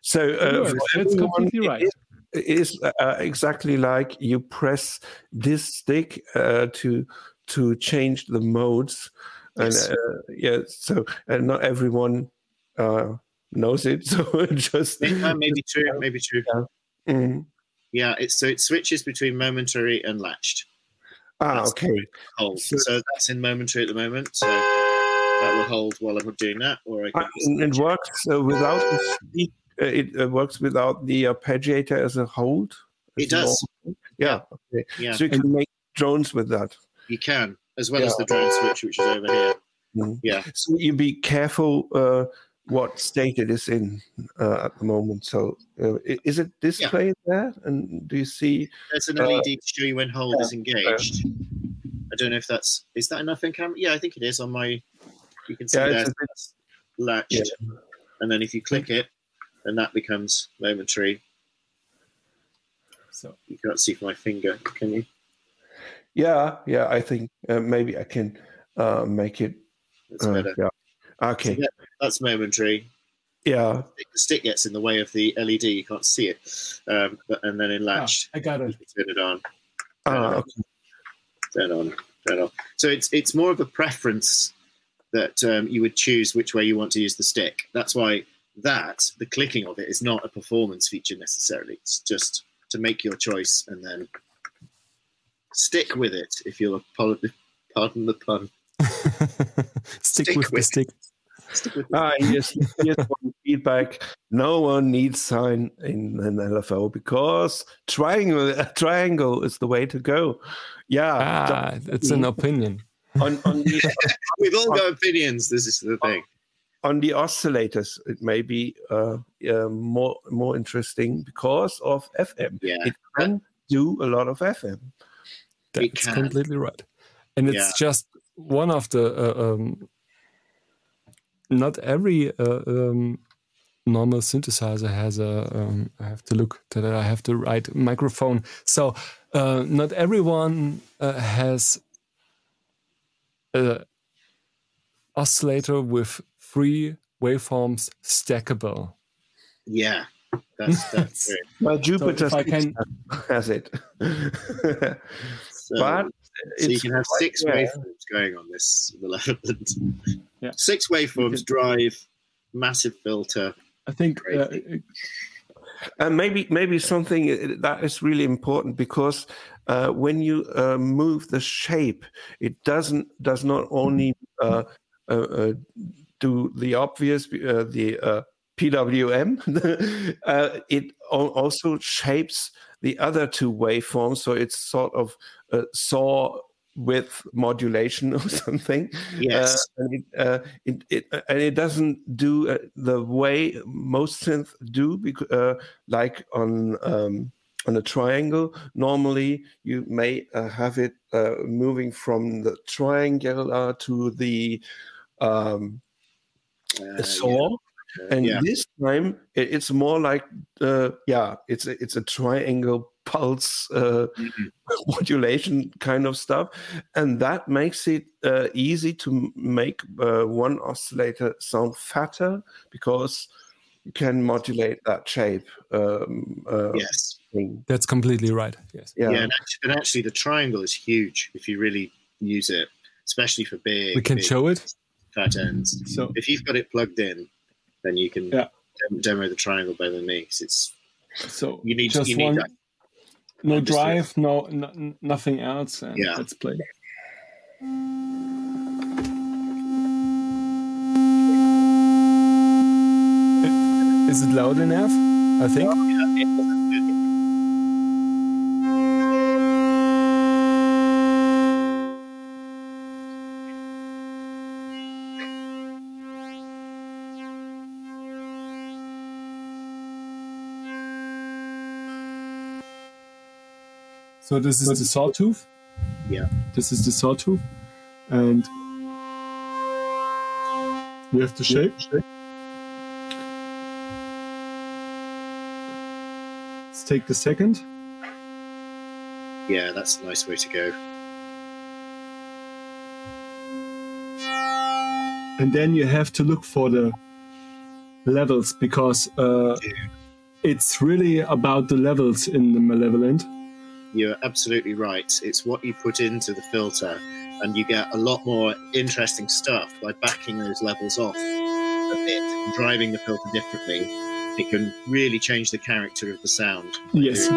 so It uh, works. for That's completely it right. is- it is uh, exactly like you press this stick uh, to to change the modes and Yes. uh, yeah so and not everyone uh, knows it so just Uh, maybe true. Maybe true. Mm. Yeah, it's so it switches between momentary and latched ah That's okay hold. So- So that's in momentary at the moment. So that will hold while I'm doing that, or I Uh, can and it works uh, without the speak, uh, it uh, works without the arpeggiator as a hold. It does. well. Yeah. Okay. Yeah. So you can make drones with that. You can, as well as the drone switch, which is over here. Mhm. Yeah. So you be careful uh, what state it is in uh, at the moment. So uh, is it displayed there? And do you see? There's an Uh, LED to show you when hold is engaged. I don't know if that's is that enough in camera. Yeah, I think it is on my. You can see Yeah, there it's bit- that's latched, and then if you click it, then that becomes momentary. So You can't see my finger, can you? Yeah, yeah. I think uh, maybe I can uh, make it. That's uh, better. yeah. Okay. Yeah. That's momentary. Yeah. The stick gets in the way of the LED. You can't see it, um, but and then in latched, I got it. can turn it on. Ah, okay. turn on, turn on. So it's it's more of a preference that um, you would choose which way you want to use the stick. That's why that the clicking of it is not a performance feature necessarily. It's just to make your choice and then stick with it. If you'll pardon the pun, stick, Stick with the with- stick. stick with Ah, here's, here's one feedback. No one needs sine in an LFO because triangle triangle is the way to go. Yeah. Ah, it's an opinion. On, on the We've all got opinions. This is the thing. on the oscillators, it may be uh, uh, more more interesting because of FM. Yeah, It can do a lot of FM. That's completely right. And it's Yeah. just one of the. Uh, um, not every uh, um, normal synthesizer has a. Um, I have to look that I have the right microphone. So uh, not everyone uh, has a oscillator with three waveforms stackable. yeah. That's that's true. Well, Jupiter if I can, has it, but So you can have six rare. waveforms going on this malevolent. Yeah. Six waveforms drive, massive filter. I think uh, And maybe maybe something uh, that is really important because uh, when you uh, move the shape, it doesn't does not only uh, uh, uh, do the obvious uh, the uh, PWM, uh, it also shapes the other two waveforms. So it's sort of a saw with modulation or something. Yes. Uh, and it, uh, it, it, uh, and it doesn't do uh, the way most synths do, because, uh, like on um, on a triangle. Normally, you may uh, have it uh, moving from the triangular to the um, Uh, saw. yeah. And yeah. this time, it, it's more like, uh, yeah, it's a, it's a triangle pulse uh, Mhm. modulation kind of stuff, and that makes it uh, easy to make uh, one oscillator sound fatter because you can modulate that shape. Um, uh, Yes. thing. that's completely right. Yes. Yeah. Yeah. and, actually, and actually, the triangle is huge if you really use it, especially for big. We can big show it. fat ends. So If you've got it plugged in, then you can Yeah. dem- demo the triangle better than me. 'cause it's so you need just you need one. that. No Understood. drive, no, no nothing else. And Yeah. Let's play. Is it loud enough? I think. Oh, So this is the sawtooth. Yeah. This is the sawtooth, and you have to shape. Let's take the second. Yeah, that's a nice way to go. and then you have to look for the levels because uh, it's really about the levels in the malevolent You're absolutely right. It's what you put into the filter, and you get a lot more interesting stuff by backing those levels off a bit and driving the filter differently. It can really change the character of the sound. yes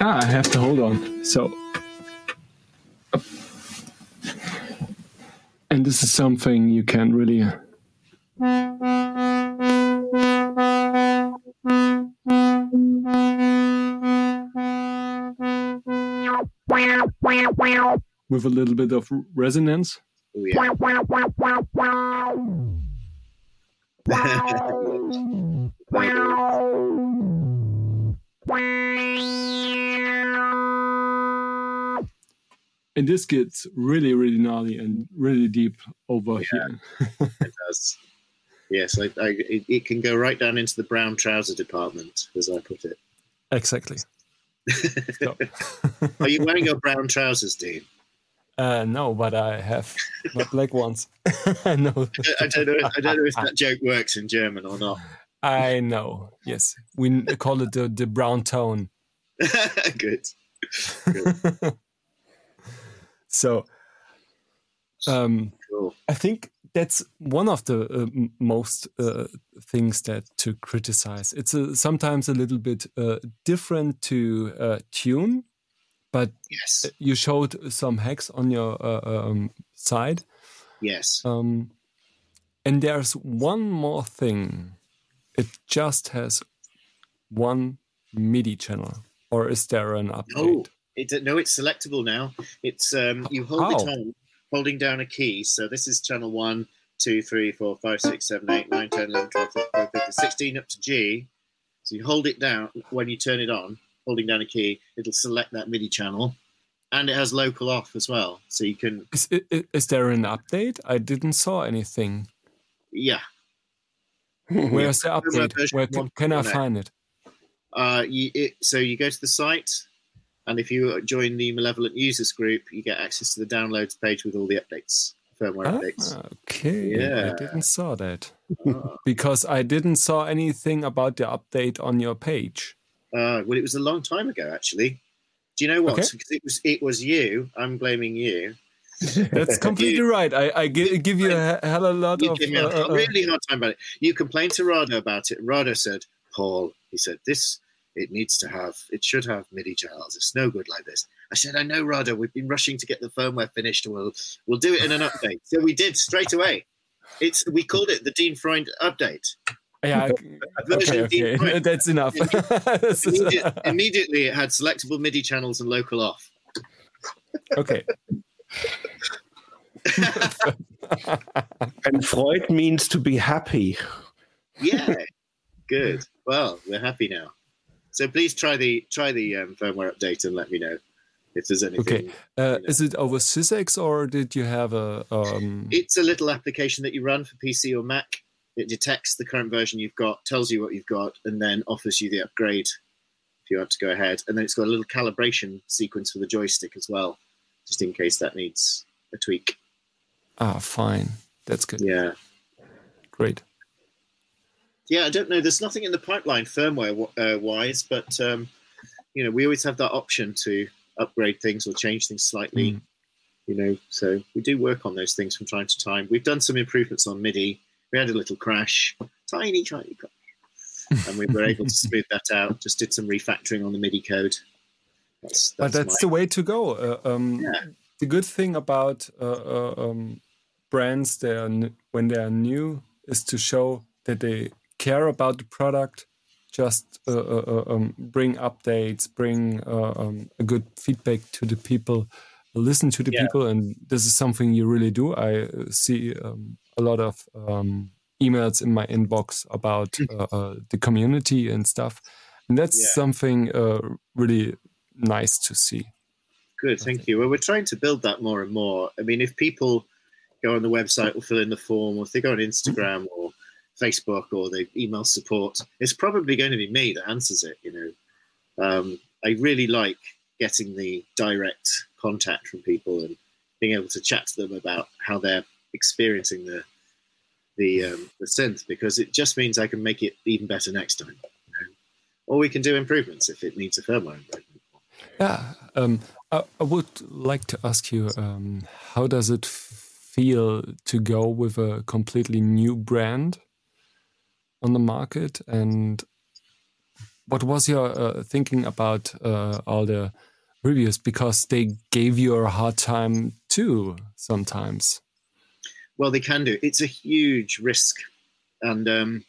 ah i have to hold on so And this is something you can really with a little bit of resonance. Oh, yeah. And this gets really, really gnarly and really deep over Yeah. here. it does. Yes, I, I, it, it can go right down into the brown trouser department, as I put it. Exactly. Are you wearing your brown trousers, Dean? Uh, no, but I have my black ones. I know. I don't know. I don't know if that joke works in German or not. I know. Yes, we call it the, the brown tone. Good. So, um, Cool. I think that's one of the uh, most uh, things that to criticize. It's a, sometimes a little bit uh, different to uh, tune, but Yes. you showed some hacks on your uh, um, side. Yes. Um, and there's one more thing. It just has one MIDI channel, or is there an update? No, it, no, it's selectable now. It's um, you hold How? it on, holding down a key. So this is channel one, two, three, four, five, six, seven, eight, nine, 10, 11, 12, 13, 14, 15, 16 up to G. So you hold it down when you turn it on, holding down a key, it'll select that MIDI channel. And it has local off as well. So you can, Is, i- is there an update? I didn't saw anything. yeah. Where's the Firmware update? version Where can, can I find it? Uh, you, it, so you go to the site, and if you join the Malevolent Users group, you get access to the downloads page with all the updates, firmware updates. Ah, okay, Yeah. I didn't saw that because I didn't saw anything about the update on your page. Uh, well, it was a long time ago, actually. Do you know what? Okay. Because it was it was you. I'm blaming you. That's completely right. I, I gi- give you a hell of a lot You of. a uh, uh, really hard time about it. You complained to Rado about it. Rado said, "Paul," he said, "this it needs to have. It should have MIDI channels. It's no good like this." I said, "I know, Rado. We've been rushing to get the firmware finished. We'll we'll do it in an update." So we did straight away. It's we called it the Dean Freund update. Yeah, okay, okay. That's enough. Immediate, immediately, it had selectable MIDI channels and local off. okay. And Freud means to be happy. Yeah, good. Well, we're happy now. So please try the try the um, firmware update and let me know if there's anything. Okay. Uh, is it over SysEx or did you have a? Um, It's a little application that you run for PC or Mac. It detects the current version you've got, tells you what you've got, and then offers you the upgrade if you want to go ahead. And then it's got a little calibration sequence for the joystick as well, just in case that needs a tweak. ah, fine. That's good. Yeah. Great. Yeah, I don't know. There's nothing in the pipeline firmware uh, wise, but um, you know, we always have that option to upgrade things or change things slightly. Mm. You know, so we do work on those things from time to time. We've done some improvements on MIDI. We had a little crash, tiny, tiny crash, and we were able to smooth that out. Just did some refactoring on the MIDI code. That's, but that's the way to go. Uh, um, Yeah. The good thing about uh, uh, um, brands they are when they are new is to show that they care about the product. Just uh, uh, uh, um, bring updates, bring uh, um, a good feedback to the people, listen to the Yeah. people, and this is something you really do. I uh, see um, a lot of um, emails in my inbox about uh, uh, the community and stuff, and that's Yeah. something uh, really nice to see. Good, thank you. Well, we're trying to build that more and more. I mean, if people go on the website or fill in the form, or if they go on Instagram or Facebook or they email support, it's probably going to be me that answers it. You know, um, I really like getting the direct contact from people and being able to chat to them about how they're experiencing the the um, the synth because it just means I can make it even better next time. You know? Or we can do improvements if it needs a firmware improvement. Yeah, um, I, I would like to ask you, um, how does it feel to go with a completely new brand on the market, and what was your uh, thinking about uh, all the reviews? Because they gave you a hard time too sometimes. Well, they can do. It's a huge risk, and um,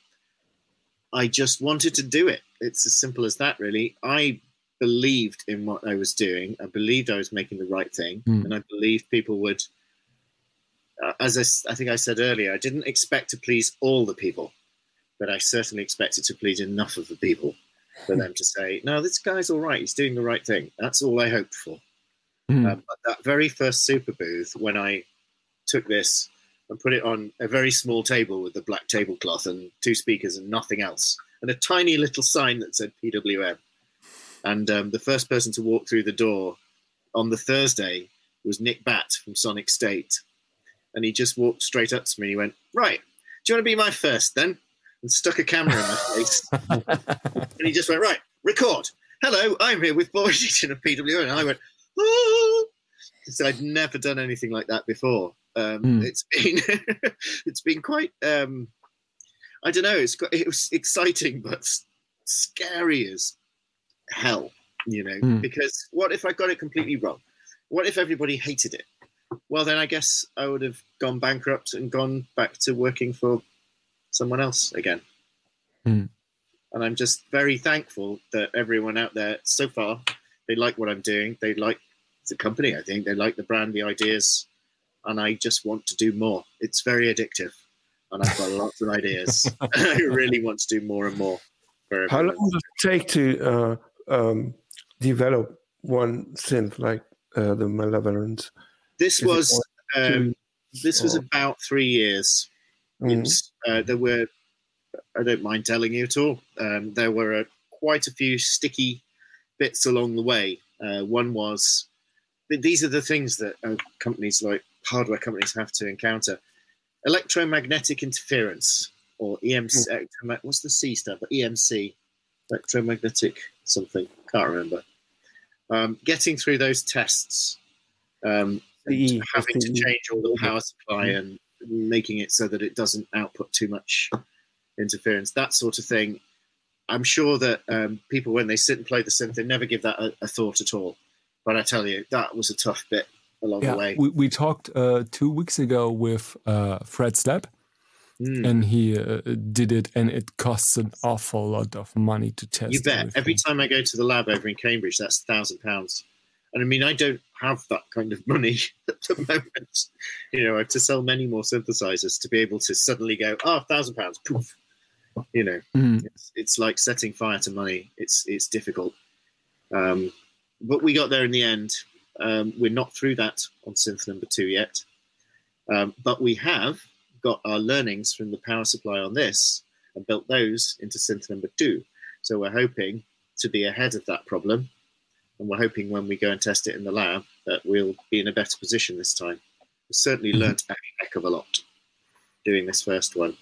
I just wanted to do it. It's as simple as that, really. I believed in what I was doing. I believed I was making the right thing, Mm. and I believed people would. Uh, as I think I said earlier, I didn't expect to please all the people, but I certainly expected to please enough of the people for them to say, "No, this guy's all right. He's doing the right thing." That's all I hoped for. Mm. Um, but that very first super booth, when I took this and put it on a very small table with the black tablecloth and two speakers and nothing else, and a tiny little sign that said PWM. And um, the first person to walk through the door on the Thursday was Nick Batt from Sonic State. And he just walked straight up to me and he went, Right, do you want to be my first then? And stuck a camera in my face. and he just went, Right, record. Hello, I'm here with Boy Eaton of PWM. And I went, oh. So I'd never done anything like that before. Um, Hmm. It's been it's been quite um, I don't know. It's got, it was exciting, but scary as hell. You know, Hmm. because what if I got it completely wrong? What if everybody hated it? Well, then I guess I would have gone bankrupt and gone back to working for someone else again. Hmm. And I'm just very thankful that everyone out there so far they like what I'm doing. They like the company. I think they like the brand, the ideas, and I just want to do more. It's very addictive, and I've got lots of ideas. I really want to do more and more. For How long does it take to uh, um, develop one synth like uh, the Malevolence? This Is was um, this was about three years. Mm. Uh, there were, I don't mind telling you at all. Um, there were uh, quite a few sticky bits along the way. Uh, one was, these are the things that uh, companies like hardware companies have to encounter: electromagnetic interference, or EMC. electroma- What's the C stand for? EMC, electromagnetic something. Can't remember. Um, getting through those tests. Um, having to change all the power supply and making it so that it doesn't output too much interference, that sort of thing. I'm sure that um, people, when they sit and play the synth, they never give that a, a thought at all. But I tell you, that was a tough bit along the way. we, we talked uh, two weeks ago with uh, Fred's Lab, Mm. and he uh, did it, and it costs an awful lot of money to test. You bet. everything. Every time I go to the lab over in Cambridge, that's a thousand pounds. And I mean, I don't have that kind of money at the moment. You know, I have to sell many more synthesizers to be able to suddenly go, oh, a thousand pounds, poof. You know, Mm. it's, it's like setting fire to money. It's it's difficult. Um, but we got there in the end. Um, we're not through that on synth number two yet. Um, but we have got our learnings from the power supply on this and built those into synth number two. So we're hoping to be ahead of that problem. And we're hoping when we go and test it in the lab that we'll be in a better position this time. We've certainly Mhm. learnt a heck of a lot doing this first one.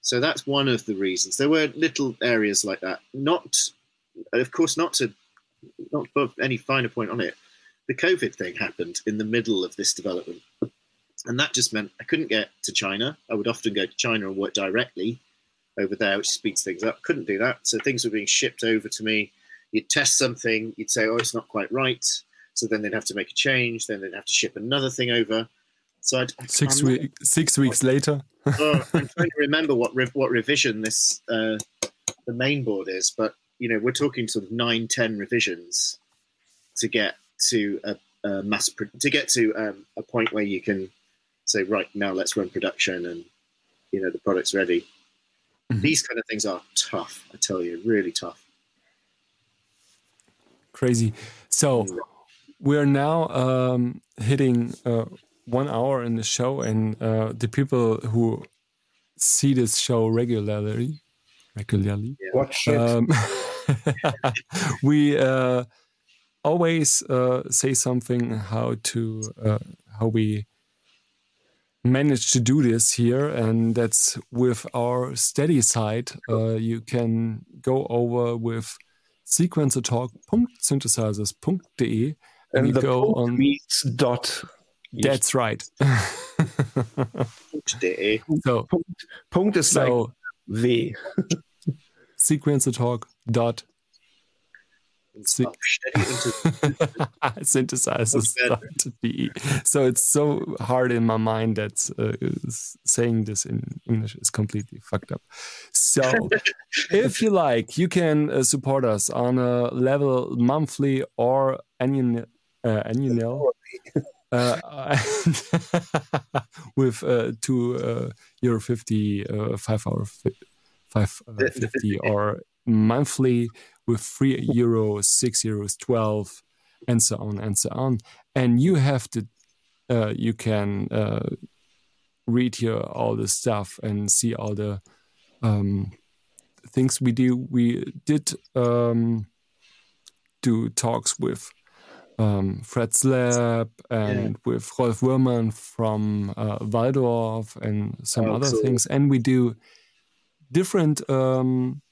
So that's one of the reasons. There were little areas like that. Not, of course, not to not put any finer point on it. The COVID thing happened in the middle of this development, and that just meant I couldn't get to China. I would often go to China and work directly over there, which speeds things up. Couldn't do that, so things were being shipped over to me. You'd test something, you'd say, "Oh, it's not quite right," so then they'd have to make a change. Then they'd have to ship another thing over. So I'd, 6 I'm week, six weeks later. oh, I'm trying to remember what rev- what revision this uh, the main board is, but you know we're talking sort of nine, ten revisions to get to a, a mass pro- to get to um, a point where you can say right now let's run production and you know the product's ready. Mhm. These kind of things are tough, I tell you, really tough. Crazy. So we're now um, hitting uh, one hour in the show, and uh, the people who see this show regularly, regularly, Watch it. um, we uh, always uh, say something how to uh, how we manage to do this here, and that's with our steady side. Uh, you can go over with sequencertalk.synthesizers.de and, the go on. means dot. That's right. So Punkt, punkt is like so V. sequencertalk dot See- synthesizers to be so it's so hard in my mind that uh, saying this in english is completely fucked up. So if you like you can uh, support us on a level monthly or annual uh, annual uh, with uh, two uh, euro 50 uh, five hour fi- five uh, 50 or monthly with 3 euros 6 euros 12 and so on and so on and you have to uh, you can uh, read here all the stuff and see all the um, things we do we did um, do talks with um, Fred's Lab and with Rolf Wöhrmann from uh, Waldorf and some Oh, other cool. things. And we do different um,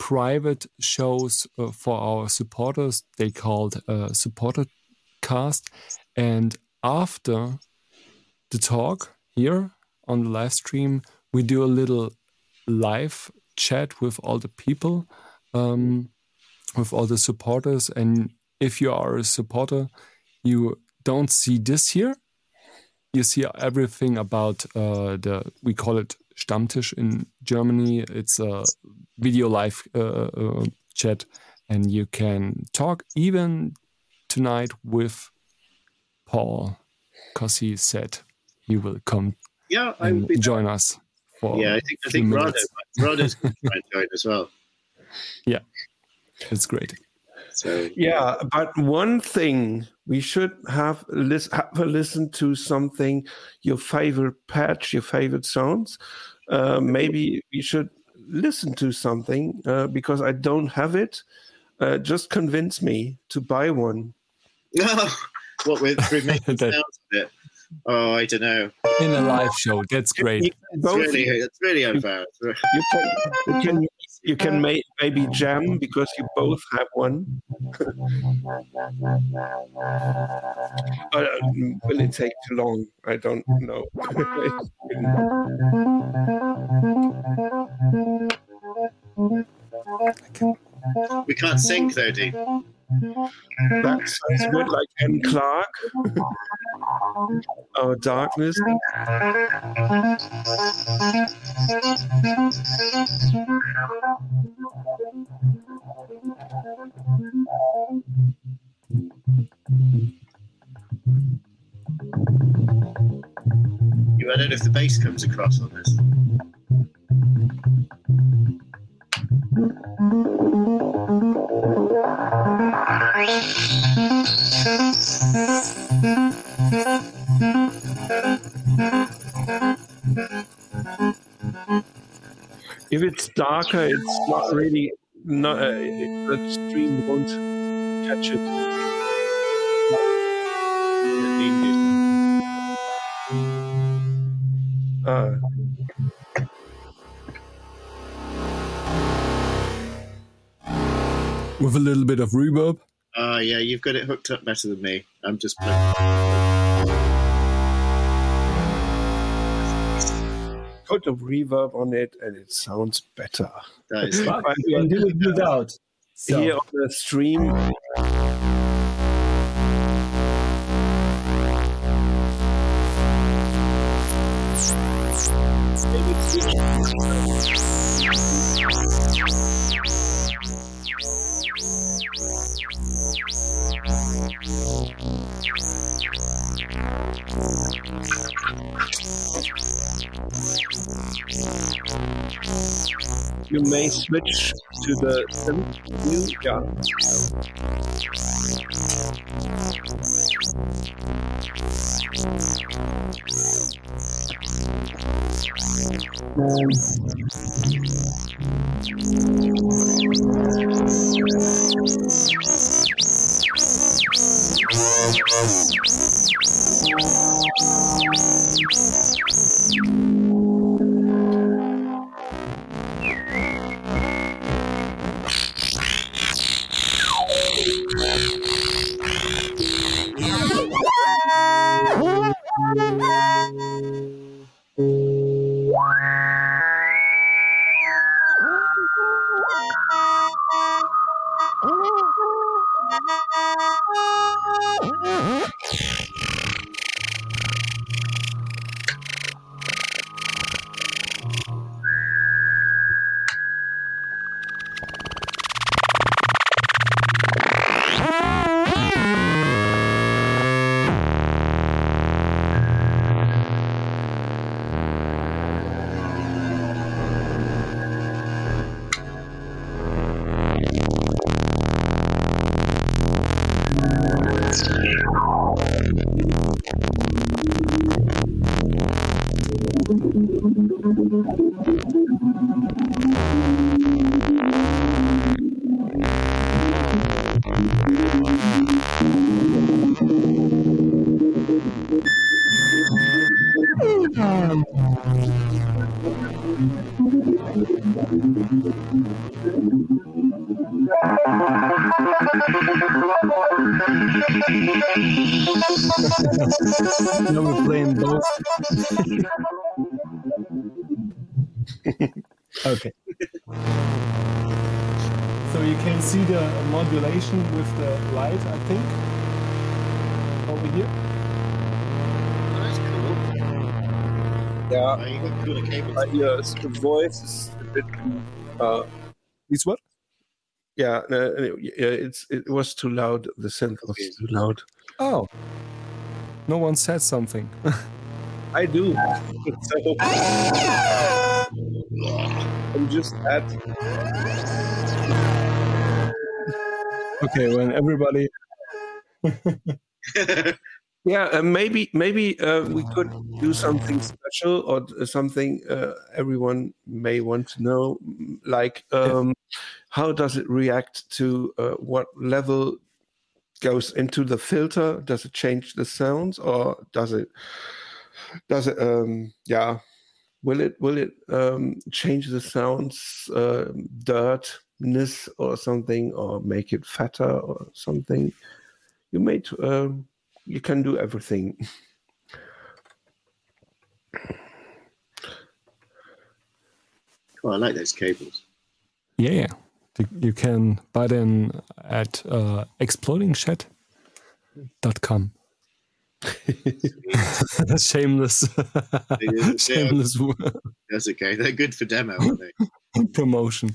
private shows uh, for our supporters. They called uh, supporter cast. And after the talk here on the live stream, we do a little live chat with all the people, um, with all the supporters. And if you are a supporter, you don't see this here. You see everything about uh, the, we call it Stammtisch in Germany. It's a video live uh, uh, chat, and you can talk even tonight with Paul, because he said he will come Yeah, I and be. join us for Yeah, I think I think Rod minutes. Rado's going to join as well. Yeah, it's great. So Yeah, but one thing we should have lis- have a listen to something your favorite patch, your favorite sounds. Uh, maybe we should listen to something uh, because I don't have it. Uh, just convince me to buy one. what with through making sounds of it? Oh, I don't know. In a live show, that's great. It's really, it's really unfair. You can you can you can may, maybe jam because you both have one. but uh, will it take too long? I don't know. We can't sync though, D. that sounds good, like M. Clark. Our darkness. You, I don't know if the bass comes across on this. If it's darker, it's not really not uh, the stream won't catch it. Uh, With a little bit of reverb. Oh yeah, you've got it hooked up better than me. I'm just playing. put a reverb on it, and it sounds better. That is But But you can do it without. So, Here on the stream, you may switch to the new channel. Um, uh, yeah, it's- the voice is a bit. Uh, This what? yeah, no, no, yeah, it's it was too loud. The synth was too loud. Oh. No one said something. I do. So I'm just at okay, when everybody Yeah, uh, maybe maybe uh, we could do something special or something uh, everyone may want to know, like um, how does it react to uh, what level goes into the filter? Does it change the sounds, or does it does it um, yeah? Will it will it um, change the sounds uh, dirtness or something, or make it fatter or something? You made. Um, you can do everything. Oh, I like those cables. Yeah, you- you can buy them at uh, explodingshed.com. shameless, Yeah. shameless That's okay. They're good for demo, aren't they? promotion.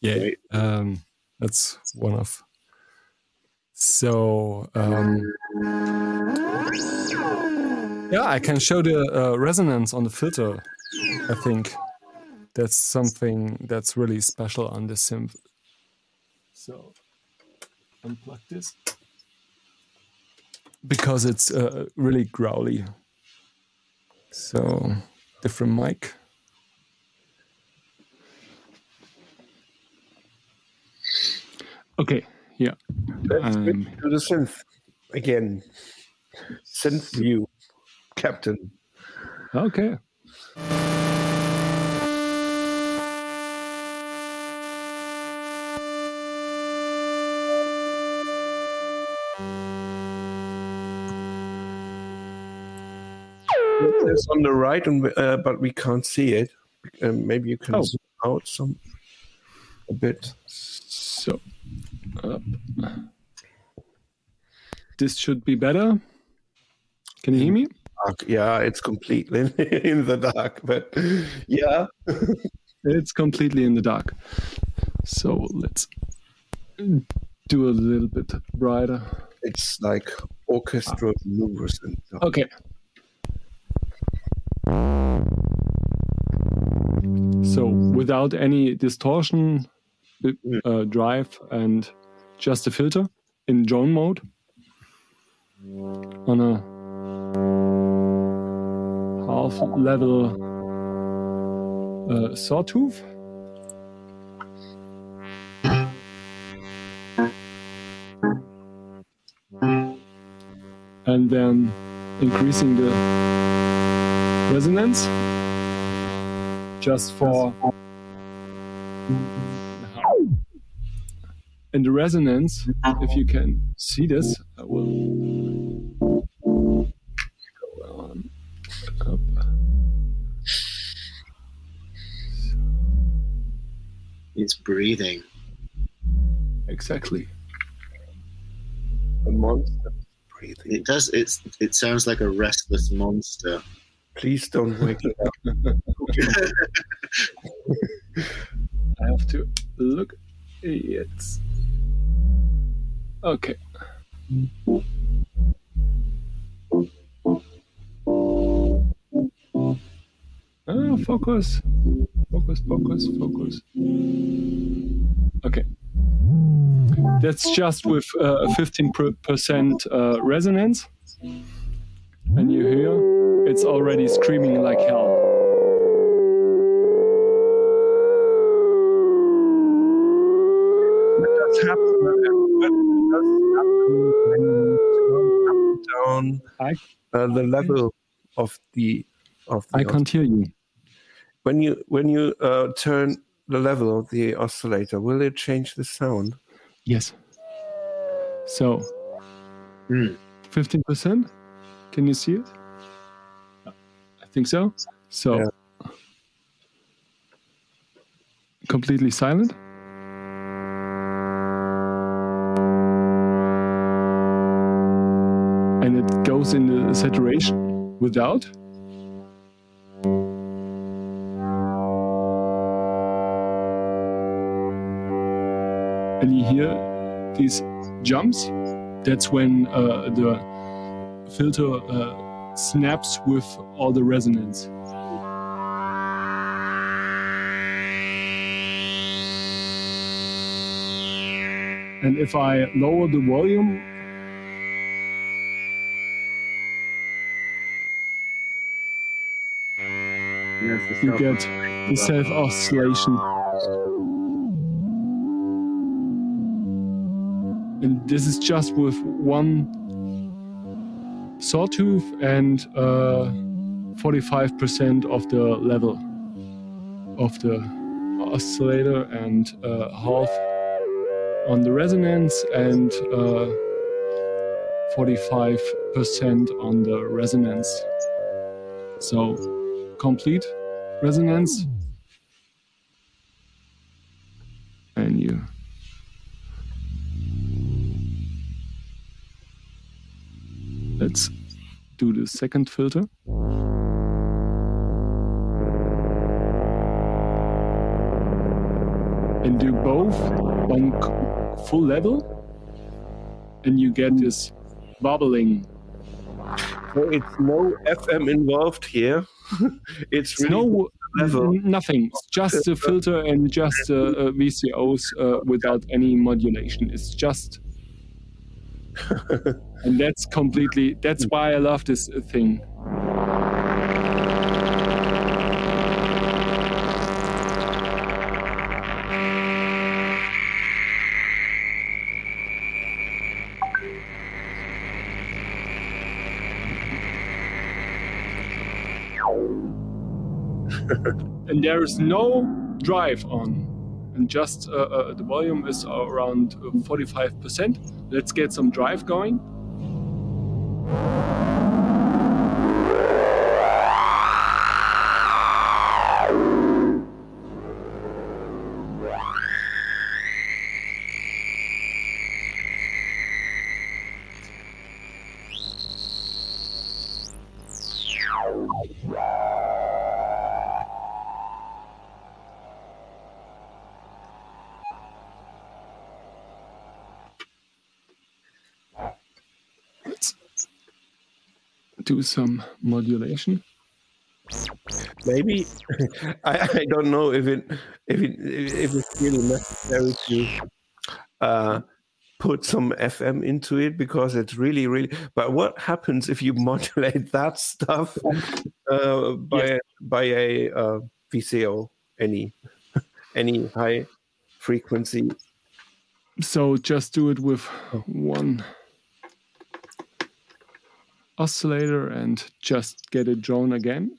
Yeah, Right. um, that's one of. So um, yeah, I can show the uh, resonance on the filter. I think that's something that's really special on the synth. So unplug this because it's uh, really growly. So different mic. Okay, yeah. Let's Um, to the synth again. Synth view, Captain. Okay. It's on the right, and uh, but we can't see it. Um, maybe you can Oh. zoom out some a bit. So up. This should be better. Can you hear me? Yeah, it's completely in the dark, but yeah, It's completely in the dark. So let's do a little bit brighter. it's like orchestral maneuvers and stuff. Okay. So without any distortion, uh, drive, and just a filter in drone mode on a half level uh, sawtooth. And then increasing the resonance just for and the resonance if you can see this I will go on up It's breathing. exactly A monster breathing. It does. It's. It sounds like a restless monster. Please don't wake it up. I have to look it's okay Ah, focus. Focus, focus, focus. Okay. That's just with uh, 15% uh, resonance. And you hear it's already screaming like hell. I, uh, the level of the of the I can't hear you. when you when you uh, turn the level of the oscillator, will it change the sound? Yes. So, Hmm. fifteen percent. Can you see it? I think so. So, Yeah. completely silent. Goes in the saturation without. And you hear these jumps. That's when uh, the filter uh, snaps with all the resonance. And if I lower the volume, you get the self oscillation. And this is just with one sawtooth and uh, 45% of the level of the oscillator and uh, half on the resonance and uh, 45% on the resonance. So complete resonance. And you let's do the second filter. And do both on full level, and you get this bubbling. So it's no FM involved here. it's really no level. nothing. It's just a filter and just uh, uh, VCOs uh, without any modulation. It's just, and that's completely. That's why I love this uh, thing. And there is no drive on. And just uh, uh, the volume is around uh, 45% let's get some drive going do some modulation Maybe I, I don't know if it if it if it's really necessary to uh, put some FM into it because it's really really. But what happens if you modulate that stuff uh, by by a uh, VCO any any high frequency? so just do it with one oscillator and just get a drone again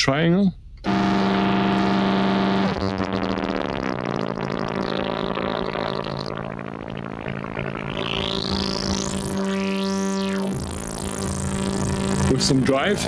triangle? With some drive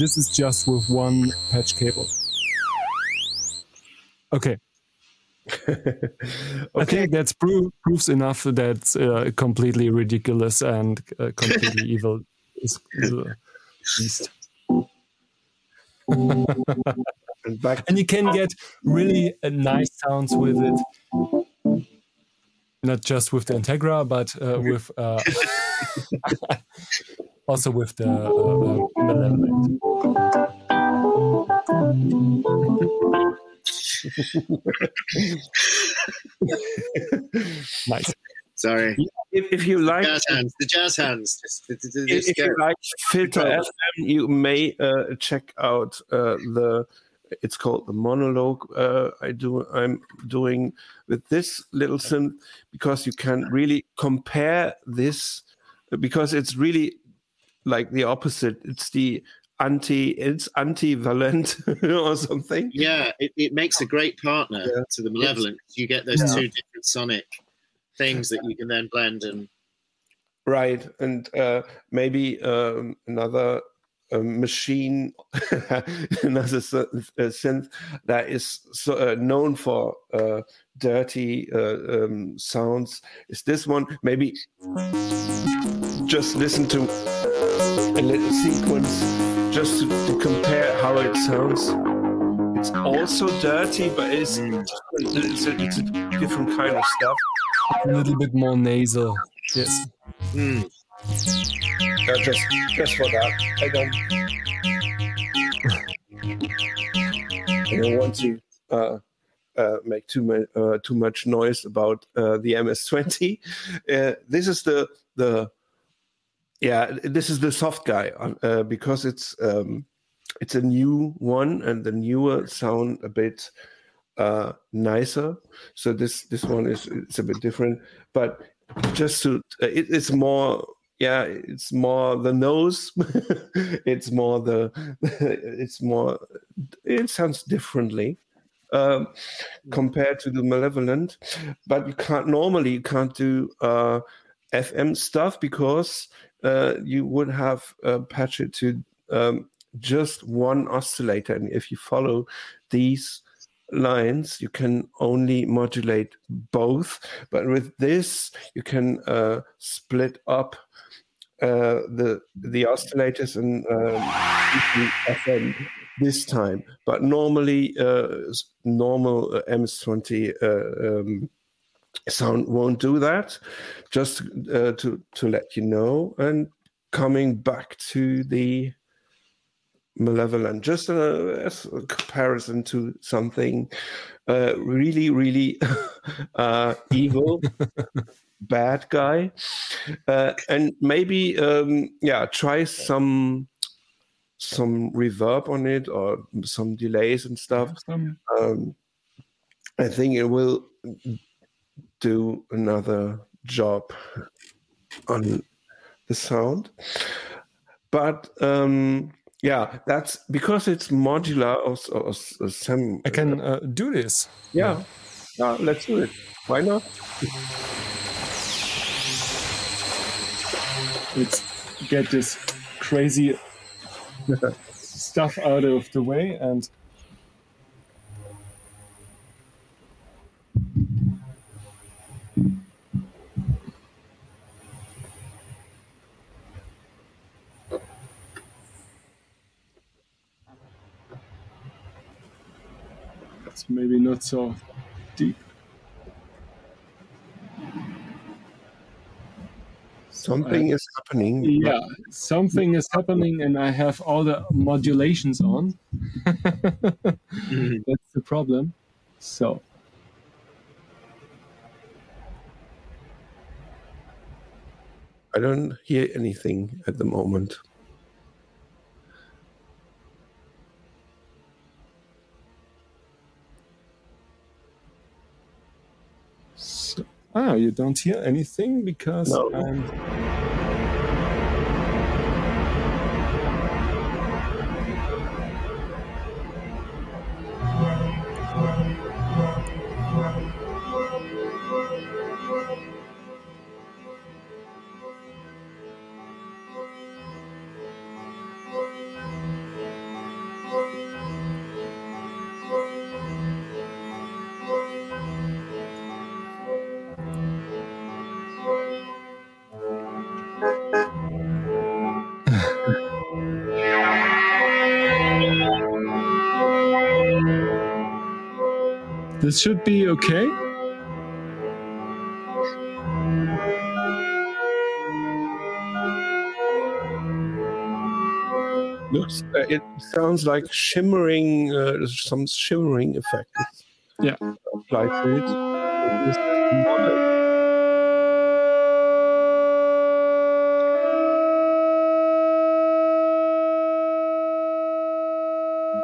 this is just with one patch cable. Okay. okay. I think that's proof, proofs enough that's uh, completely ridiculous and uh, completely evil. Is, is a beast. and back and you can get really uh, nice sounds with it not just with the integra but uh, with uh, also with the uh, nice Sorry. if, if you like Jazz hands. The jazz hands. Just, just, just if, if go. you like filter fm you may uh, check out uh, the it's called the monologue uh, i do i'm doing with this little synth because you can really compare this because it's really like the opposite it's the anti it's anti-valent or something Yeah, it, it makes a great partner Yeah. to the malevolent. You get those Yeah. two different sonic things that you can then blend and right and uh, maybe um, another uh, machine another sy- uh, synth that is so, uh, known for uh, dirty uh, um, sounds is this one maybe just listen to a little sequence just to, compare how it sounds it's also dirty but it's it's a, it's a different kind of stuff a little bit more nasal yes. Uh, just just for that. I don't. I don't want to uh, uh, make too much uh, too much noise about uh, the MS20. Uh, this is the the yeah. This is the soft guy uh, because it's um, it's a new one and the newer sound a bit uh, nicer. So this this one is it's a bit different, but just to uh, it, it's more yeah it's more the nose it's more the it's more it sounds differently um, compared to the malevolent but you can't normally you can't do uh, fm stuff because uh, you would have uh, patch it to um, just one oscillator. And if you follow these lines you can only modulate both. But with this you can uh, split up uh, the the oscillators and um, this time. But normally uh, normal uh, ms20 uh, um, sound won't do that just uh, to to let you know. And coming back to the malevolent just a, as a comparison to something uh, really really uh, evil bad guy. Uh, and maybe um, yeah try some some reverb on it or some delays and stuff. Um, I think it will do another job on the sound. But um, yeah, that's because it's modular or, or, or some. I can uh, do this. Yeah, yeah, let's do it. Why not? Let's get this crazy stuff out of the way and maybe not so deep. Something is happening. Yeah, something is happening, and I have all the modulations on. Mhm. That's the problem. So, I don't hear anything at the moment. Ah, you don't hear anything because No. I'm. This should be okay. Looks, uh, it sounds like shimmering, uh, some shimmering effect. Yeah. Applied to it.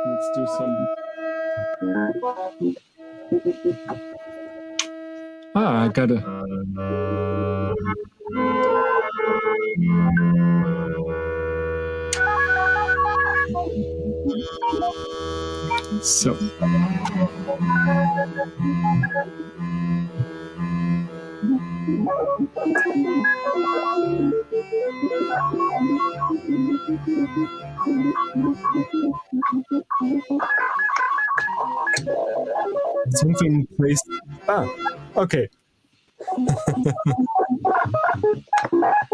Let's do some. Ah, I got it. So. Something placed. Ah, okay.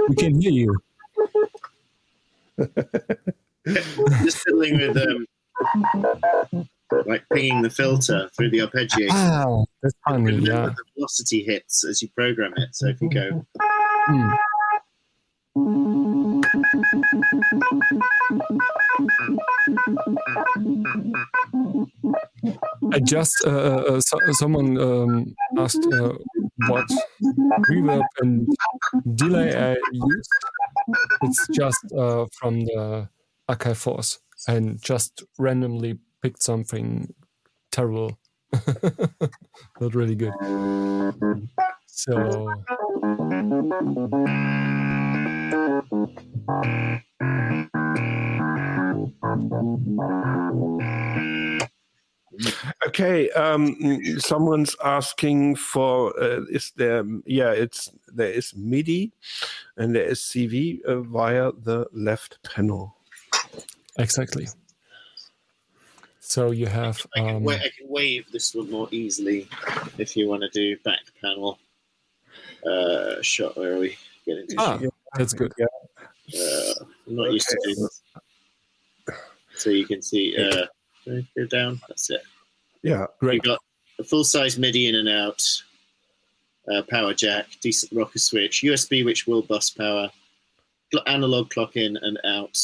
we can hear you. Just fiddling with um, like pinging the filter through the arpeggiator. Ah, that's funny. Yeah. the velocity hits as you program it. So if you go, Hmm. I just uh, uh, so, someone um, asked uh, what reverb and delay I used. It's just uh, from the Akai Force and just randomly picked something terrible, not really good. So Okay, um, someone's asking for uh, is there? Yeah, it's there is MIDI and there is CV uh, via the left panel. exactly. So you have I can, um, wa- I can wave this one more easily if you want to do back panel uh, shot. Where are we? Get into ah, shot. that's good. Uh, I'm not used to doing this. So you can see, go down. That's it. Yeah, Great. You've got a full size MIDI in and out, uh, power jack, decent rocker switch, USB which will bus power, analog clock in and out,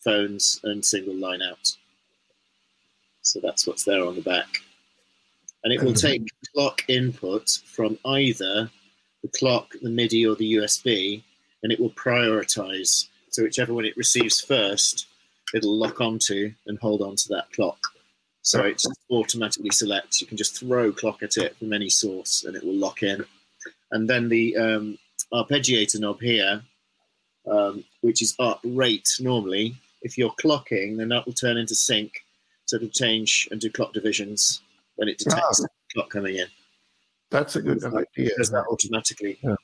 phones, and single line out. So that's what's there on the back. And it will take clock input from either the clock, the MIDI, or the USB, and it will prioritize. So whichever one it receives first, it'll lock onto and hold on to that clock. So it automatically selects. You can just throw clock at it from any source, and it will lock in. And then the um, arpeggiator knob here, um, which is up rate normally. If you're clocking, then that will turn into sync, so it'll change and do clock divisions when it detects the clock coming in. that's a good idea. It does that automatically. Yeah.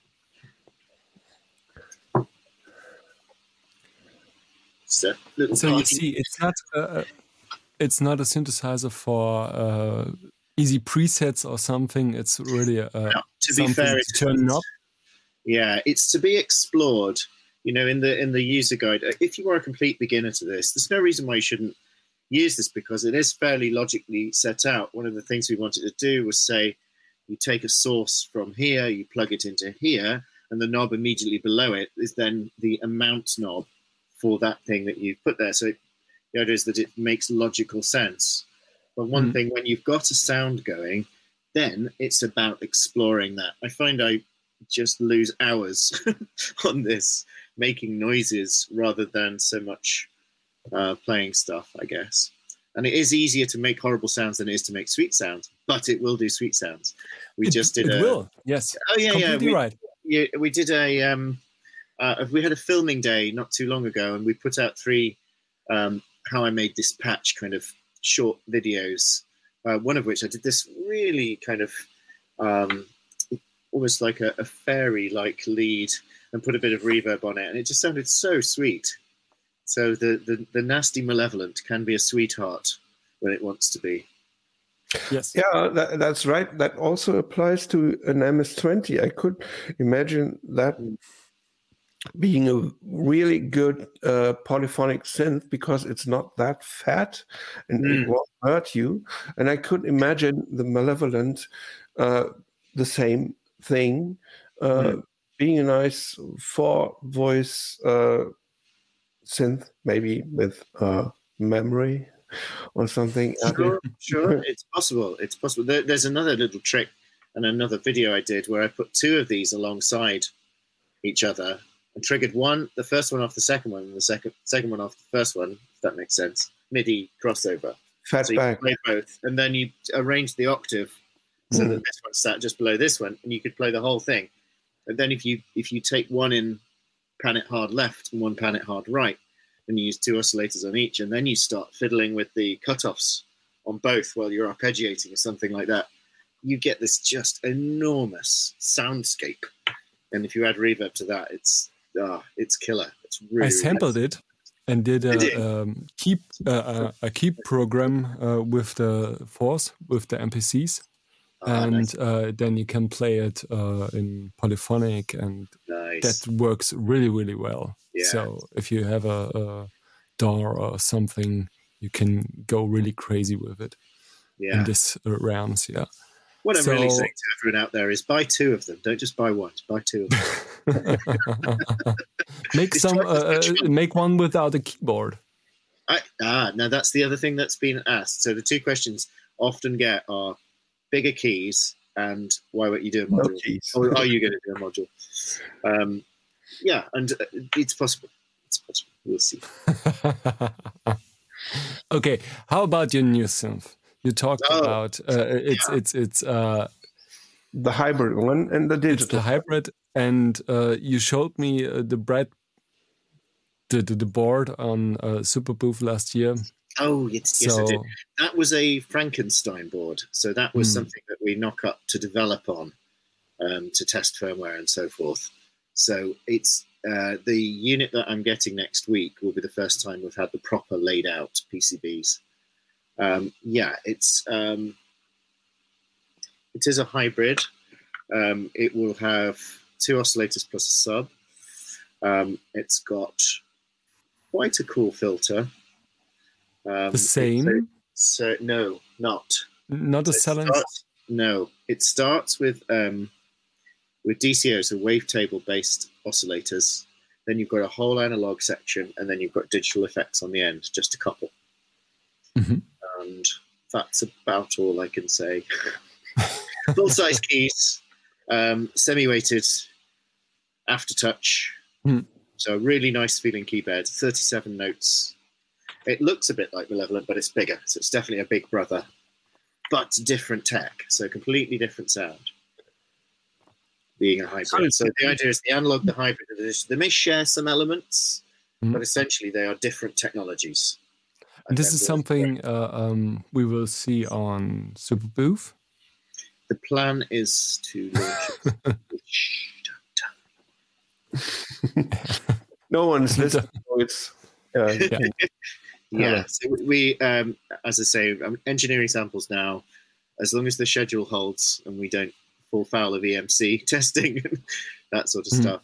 So, you see, it's not uh, it's not a synthesizer for uh, easy presets or something. It's really a, No, to be fair, to it's turn up. Yeah, it's to be explored. You know, in the in the user guide, uh, if you are a complete beginner to this, there's no reason why you shouldn't use this because it is fairly logically set out. One of the things we wanted to do was say, you take a source from here, you plug it into here, and the knob immediately below it is then the amount knob for that thing that you've put there. So it, the idea is that it makes logical sense. But one Mhm. thing, when you've got a sound going, then it's about exploring that. I find I just lose hours on this, making noises rather than so much uh, playing stuff, I guess. And it is easier to make horrible sounds than it is to make sweet sounds, but it will do sweet sounds. We It- just did a. it a. will. Yes, Oh yeah, yeah. completely We, right. yeah, we did a um, uh, we had a filming day not too long ago, and we put out three um, how I made this patch kind of short videos. Uh, one of which I did this really kind of um, almost like a, a fairy like lead and put a bit of reverb on it, and it just sounded so sweet. So the, the the nasty malevolent can be a sweetheart when it wants to be. Yes. Yeah, that, that's right. That also applies to an MS-20. I could imagine that being a really good uh, polyphonic synth because it's not that fat and Mm. it won't hurt you. And I could imagine the malevolent, uh, the same thing, uh, Mm. being a nice four voice uh, synth, maybe with uh, memory or something. Sure, sure, it's possible. It's possible. There, there's another little trick and another video I did where I put two of these alongside each other and triggered one, the first one off the second one, and the second second one off the first one. If that makes sense. MIDI crossover. Fat So you play both, and then you arrange the octave so that hmm. this one sat just below this one, and you could play the whole thing. And then if you if you take one in pan it hard left and one pan it hard right, and you use two oscillators on each, and then you start fiddling with the cutoffs on both while you're arpeggiating or something like that, you get this just enormous soundscape. And if you add reverb to that, it's ah, it's killer. It's really I sampled it and did Did a um, keep uh, a keep program uh, with the force with the MPCs, Ah, and nice, uh, then you can play it uh, in polyphonic, and nice. that works really really well. Yeah. So if you have a, a or something, you can go really crazy with it yeah. in this rounds. Yeah. What I'm really saying to everyone out there is buy two of them. Don't just buy one. Buy two of them. make It's some uh, much uh, fun. make one without a keyboard. I, ah, now that's the other thing that's been asked. So the two questions often get are bigger keys and why won't you do a No module? keys. or are you going to do a module? Um, yeah, and uh, it's possible. It's possible. We'll see. okay, how about your new synth? You talked Oh, about uh, it's it's it's uh, The hybrid one and the it's the hybrid, and uh, you showed me uh, the bread, the, the the board on uh, Super Booth last year. Oh, yes, yes, I did. That was a Frankenstein board. So that was Hmm. something that we knock up to develop on um, to test firmware and so forth. So it's uh, the unit that I'm getting next week will be the first time we've had the proper laid out PCBs. Um, yeah, it's um, it is a hybrid. Um, it will have two oscillators plus a sub. Um, it's got quite a cool filter. Um, the same, so no, not. not a It no, it starts with um, with DCO, so wavetable based oscillators. Then you've got a whole analog section, and then you've got digital effects on the end, just a couple. Mhm. And that's about all I can say. Full size keys, um, semi weighted aftertouch. Hmm. So a really nice feeling keyboard, 37 notes. It looks a bit like Malevolent, but it's bigger. So it's definitely a big brother, but different tech. So completely different sound. Being a hybrid. So the idea is the analog, the hybrid, they may share some elements, Hmm. but essentially they are different technologies. And this is something uh, um, we will see on Super Booth. The plan is to launch it. Shh, don't tell No one's listening. it's uh, Yeah. Yeah. Yeah. So we, um, as I say, engineering samples now. As long as the schedule holds and we don't fall foul of EMC testing and that sort of Mhm. stuff,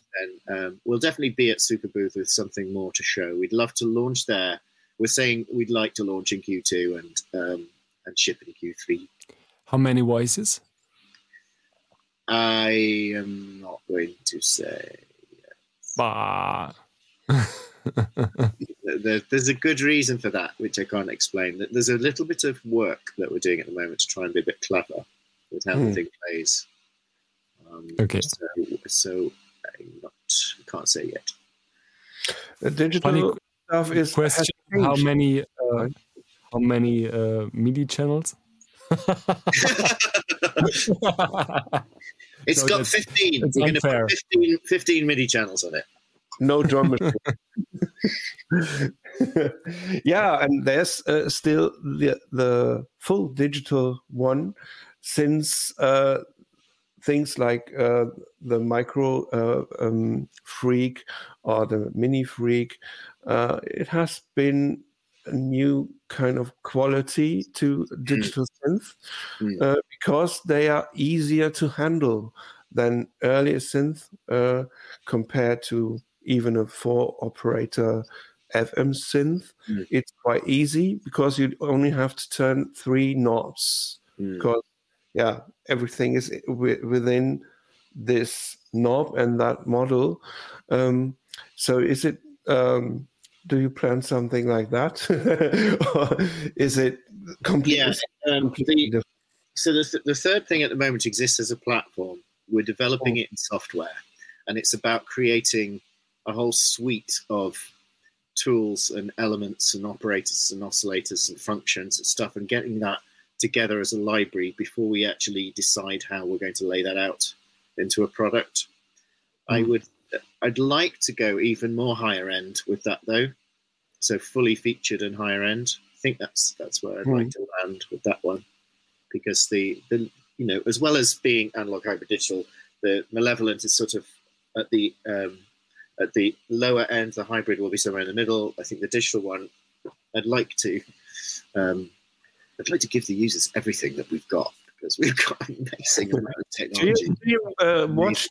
then um, we'll definitely be at Super Booth with something more to show. We'd love to launch there. We're saying we'd like to launch in Q2 and um, and ship in Q3. How many voices? I am not going to say. Bah. There, there's a good reason for that, which I can't explain. There's a little bit of work that we're doing at the moment to try and be a bit clever with how Hmm. the thing plays. Um, Okay. So, so I'm not can't say yet. the digital Funny stuff is question: How many? Uh, how many uh, MIDI channels? It's So got that's- 15. that's We're going to put 15, 15 MIDI channels on it. no drum machine. yeah, and there's uh, still the the full digital one since uh, things like uh, the micro uh, um, freak or the MiniFreak. Uh, it has been a new kind of quality to digital synth Mm. uh, because they are easier to handle than earlier synth uh, compared to even a four operator FM synth, Mm. it's quite easy because you only have to turn three knobs. Mm. Because yeah, everything is wi- within this knob and that model. Um, so is it? Um, do you plan something like that, or is it completely? Yeah, um, completely the, so the, th- the third thing at the moment exists as a platform. We're developing it in software, and it's about creating a whole suite of tools and elements and operators and oscillators and functions and stuff, and getting that together as a library before we actually decide how we're going to lay that out into a product. I Mm. would, I'd like to go even more higher end with that though, so fully featured and higher end. I think that's that's where I'd like to land with that one, because the the you know as well as being analog hybrid digital, the malevolent is sort of at the um, at the lower end. The hybrid will be somewhere in the middle. I think the digital one, I'd like to, um, I'd like to give the users everything that we've got because we've got an amazing amount of Do you, technology. do you uh, watch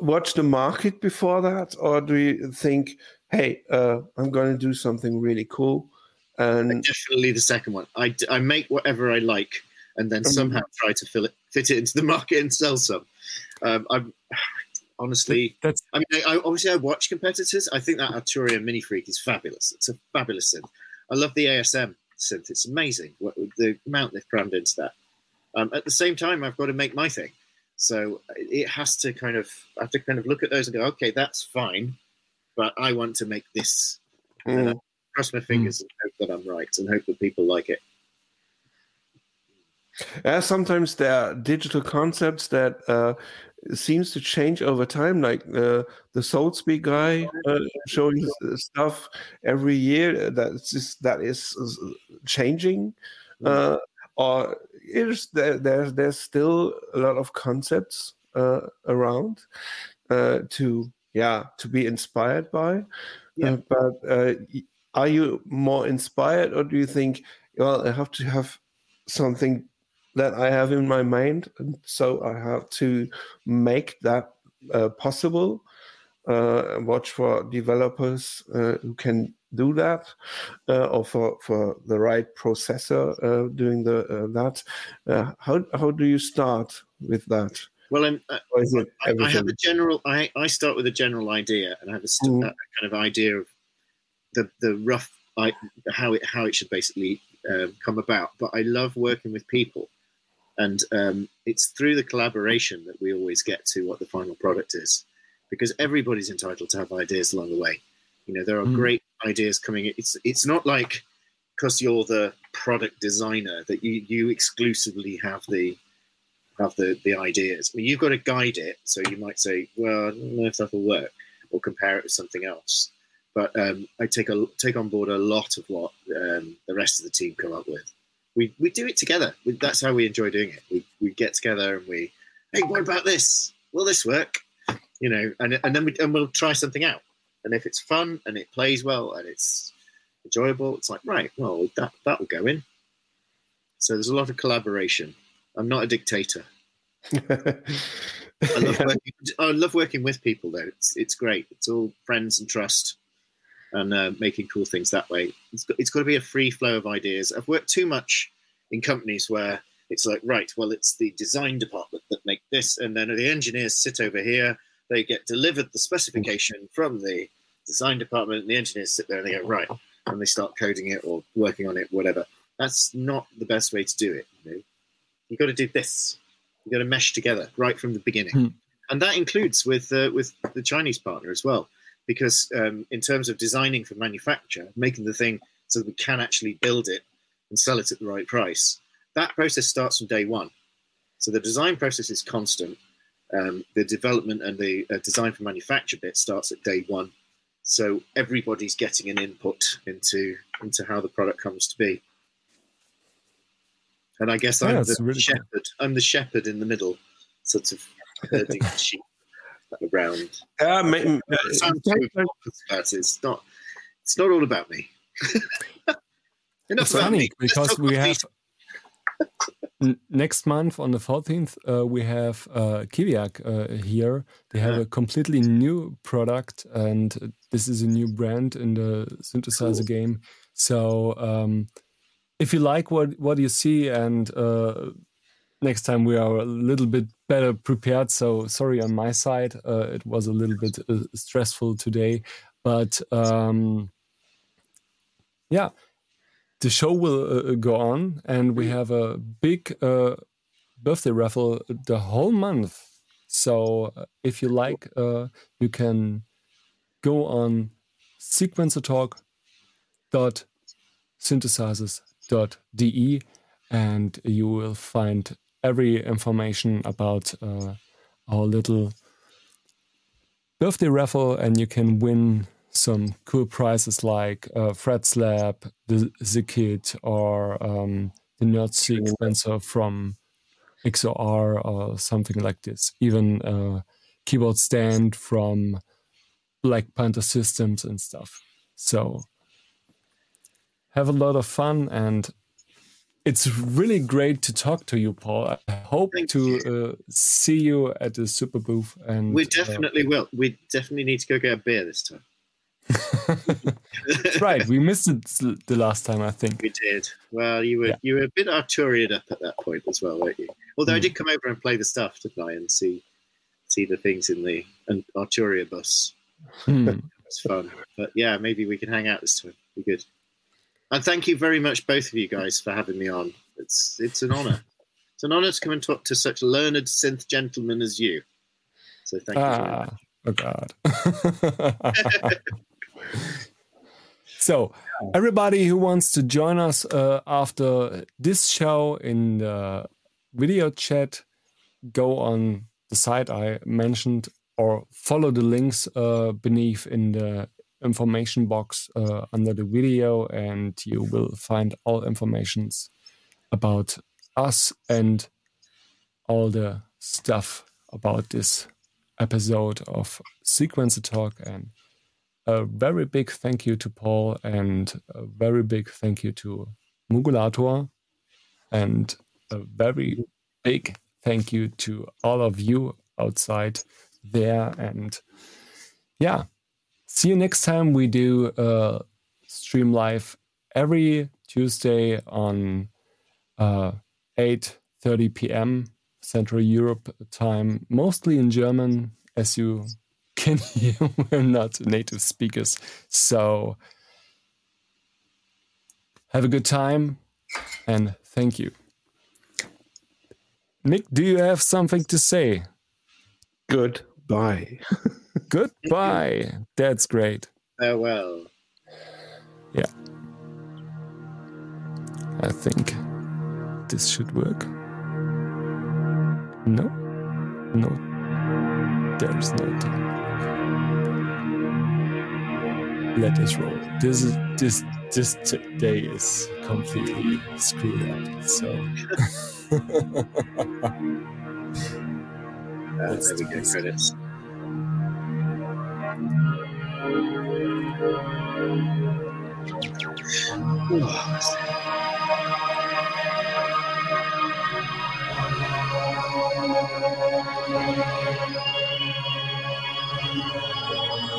watch the market before that, or do you think, hey, uh, I'm going to do something really cool, and Definitely the second one. I, I make whatever I like and then Mhm. somehow try to fill it, fit it into the market and sell some. Um, I'm honestly, That's I mean, I, I, obviously I watch competitors. I think that Arturia MiniFreak is fabulous. It's a fabulous synth. I love the ASM synth. It's amazing what the amount they've crammed into that. Um, at the same time, I've got to make my thing. So it has to kind of, I have to kind of look at those and go, okay, that's fine, but I want to make this. Mm. Cross my fingers and hope that I'm right and hope that people like it. Yeah, sometimes there are digital concepts that uh, seems to change over time. Like uh, the Soulspeak guy uh, showing stuff every year that's just, that is uh, changing, uh, or is there, there's there's still a lot of concepts uh, around uh, to yeah to be inspired by. Yeah. Uh, but uh, are you more inspired, or do you think well I have to have something that I have in my mind, and so I have to make that uh, possible. Uh, watch for developers uh, who can do that, uh, or for, for the right processor uh, doing the uh, that. Uh, how how do you start with that? Well, I'm, uh, is it I, I have a general. I, I start with a general idea, and I have a st- Mhm. that kind of idea of the the rough I, how it how it should basically um, come about. But I love working with people, and um, it's through the collaboration that we always get to what the final product is, because everybody's entitled to have ideas along the way. You know, there are Mm. great ideas coming. in. It's it's not like because you're the product designer that you you exclusively have the have the the ideas. I mean, you've got to guide it. So you might say, well, I don't know if that'll work, or compare it with something else. But um, I take a take on board a lot of what um, the rest of the team come up with. We we do it together. We, that's how we enjoy doing it. We we get together and we, hey, what about this? Will this work? You know, and and then we and we'll try something out. And if it's fun and it plays well and it's enjoyable, it's like right, well that that will go in. So there's a lot of collaboration. I'm not a dictator. I love, Yeah. working, I love working with people though. It's it's great. It's all friends and trust, and uh, making cool things that way. It's got, it's got to be a free flow of ideas. I've worked too much in companies where it's like right, well, it's the design department that make this, and then the engineers sit over here. They get delivered the specification from the design department, and the engineers sit there and they go right, and they start coding it or working on it, whatever. That's not the best way to do it. You know? You've got to do this. You've got to mesh together right from the beginning, Hmm. and that includes with uh, with the Chinese partner as well, because um, in terms of designing for manufacture, making the thing so that we can actually build it and sell it at the right price, that process starts from day one. So the design process is constant. Um, the development and the uh, design for manufacture bit starts at day one. So everybody's getting an input into into how the product comes to be. And I guess Yeah, I'm it's the really cool. shepherd. I'm the shepherd in the middle, sort of herding the sheep around. Yeah, ma- ma- It sounds so pompous about it. It's not. It's not all about me. Enough it's about funny me. Because we have next month on the 14th, uh, we have uh, Kiviak uh, here. They have a completely new product, and this is a new brand in the synthesizer cool. game. So, um, if you like what what you see, and uh, next time we are a little bit better prepared. So sorry on my side, uh, it was a little bit uh, stressful today, but um, yeah the show will uh, uh, go on, and we have a big uh, birthday raffle the whole month. So uh, if you like, uh, you can go on sequencertalk.synthesizers.de and you will find every information about uh, our little birthday raffle and you can win some cool prizes like uh, Fred's Lab, the, the or um, the Nerd Sequencer from XOR or something like this. Even a keyboard stand from Black Panther Systems and stuff. So have a lot of fun and it's really great to talk to you, Paul. I hope Thank to uh, see you at the Super Booth. And we uh, definitely uh, will. We definitely need to go get a beer this time. Right. We missed it the last time, I think. We did. Well, you were yeah. you were a bit Arturian up at that point as well, weren't you? Although mm. I hmm. did come over and play the stuff, didn't I, and see see the things in the an Arturia bus. Mm. it's fun. But yeah, maybe we can hang out this time. Be good. And thank you very much, both of you guys, for having me on. It's it's an honour. it's an honour to come and talk to such learned synth gentlemen as you. So thank ah, you. Very much. Oh God. so, everybody who wants to join us uh, after this show in the video chat, go on the site I mentioned or follow the links uh, beneath in the information box uh, under the video, and you will find all informations about us and all the stuff about this episode of Sequencer Talk and a very big thank you to Paul and a very big thank you to Moogulator and a very big thank you to all of you outside there. And yeah, see you next time. We do a stream live every Tuesday on uh, 8.30 p.m. Central Europe time, mostly in German, as you can hear, we're not native speakers. So have a good time and thank you. Nick, do you have something to say? Goodbye. Goodbye. That's great. Farewell. Yeah. I think this should work. No? No. There's no time let us roll. This is this this day is completely screwed up. So uh, there we go. Credits. Thank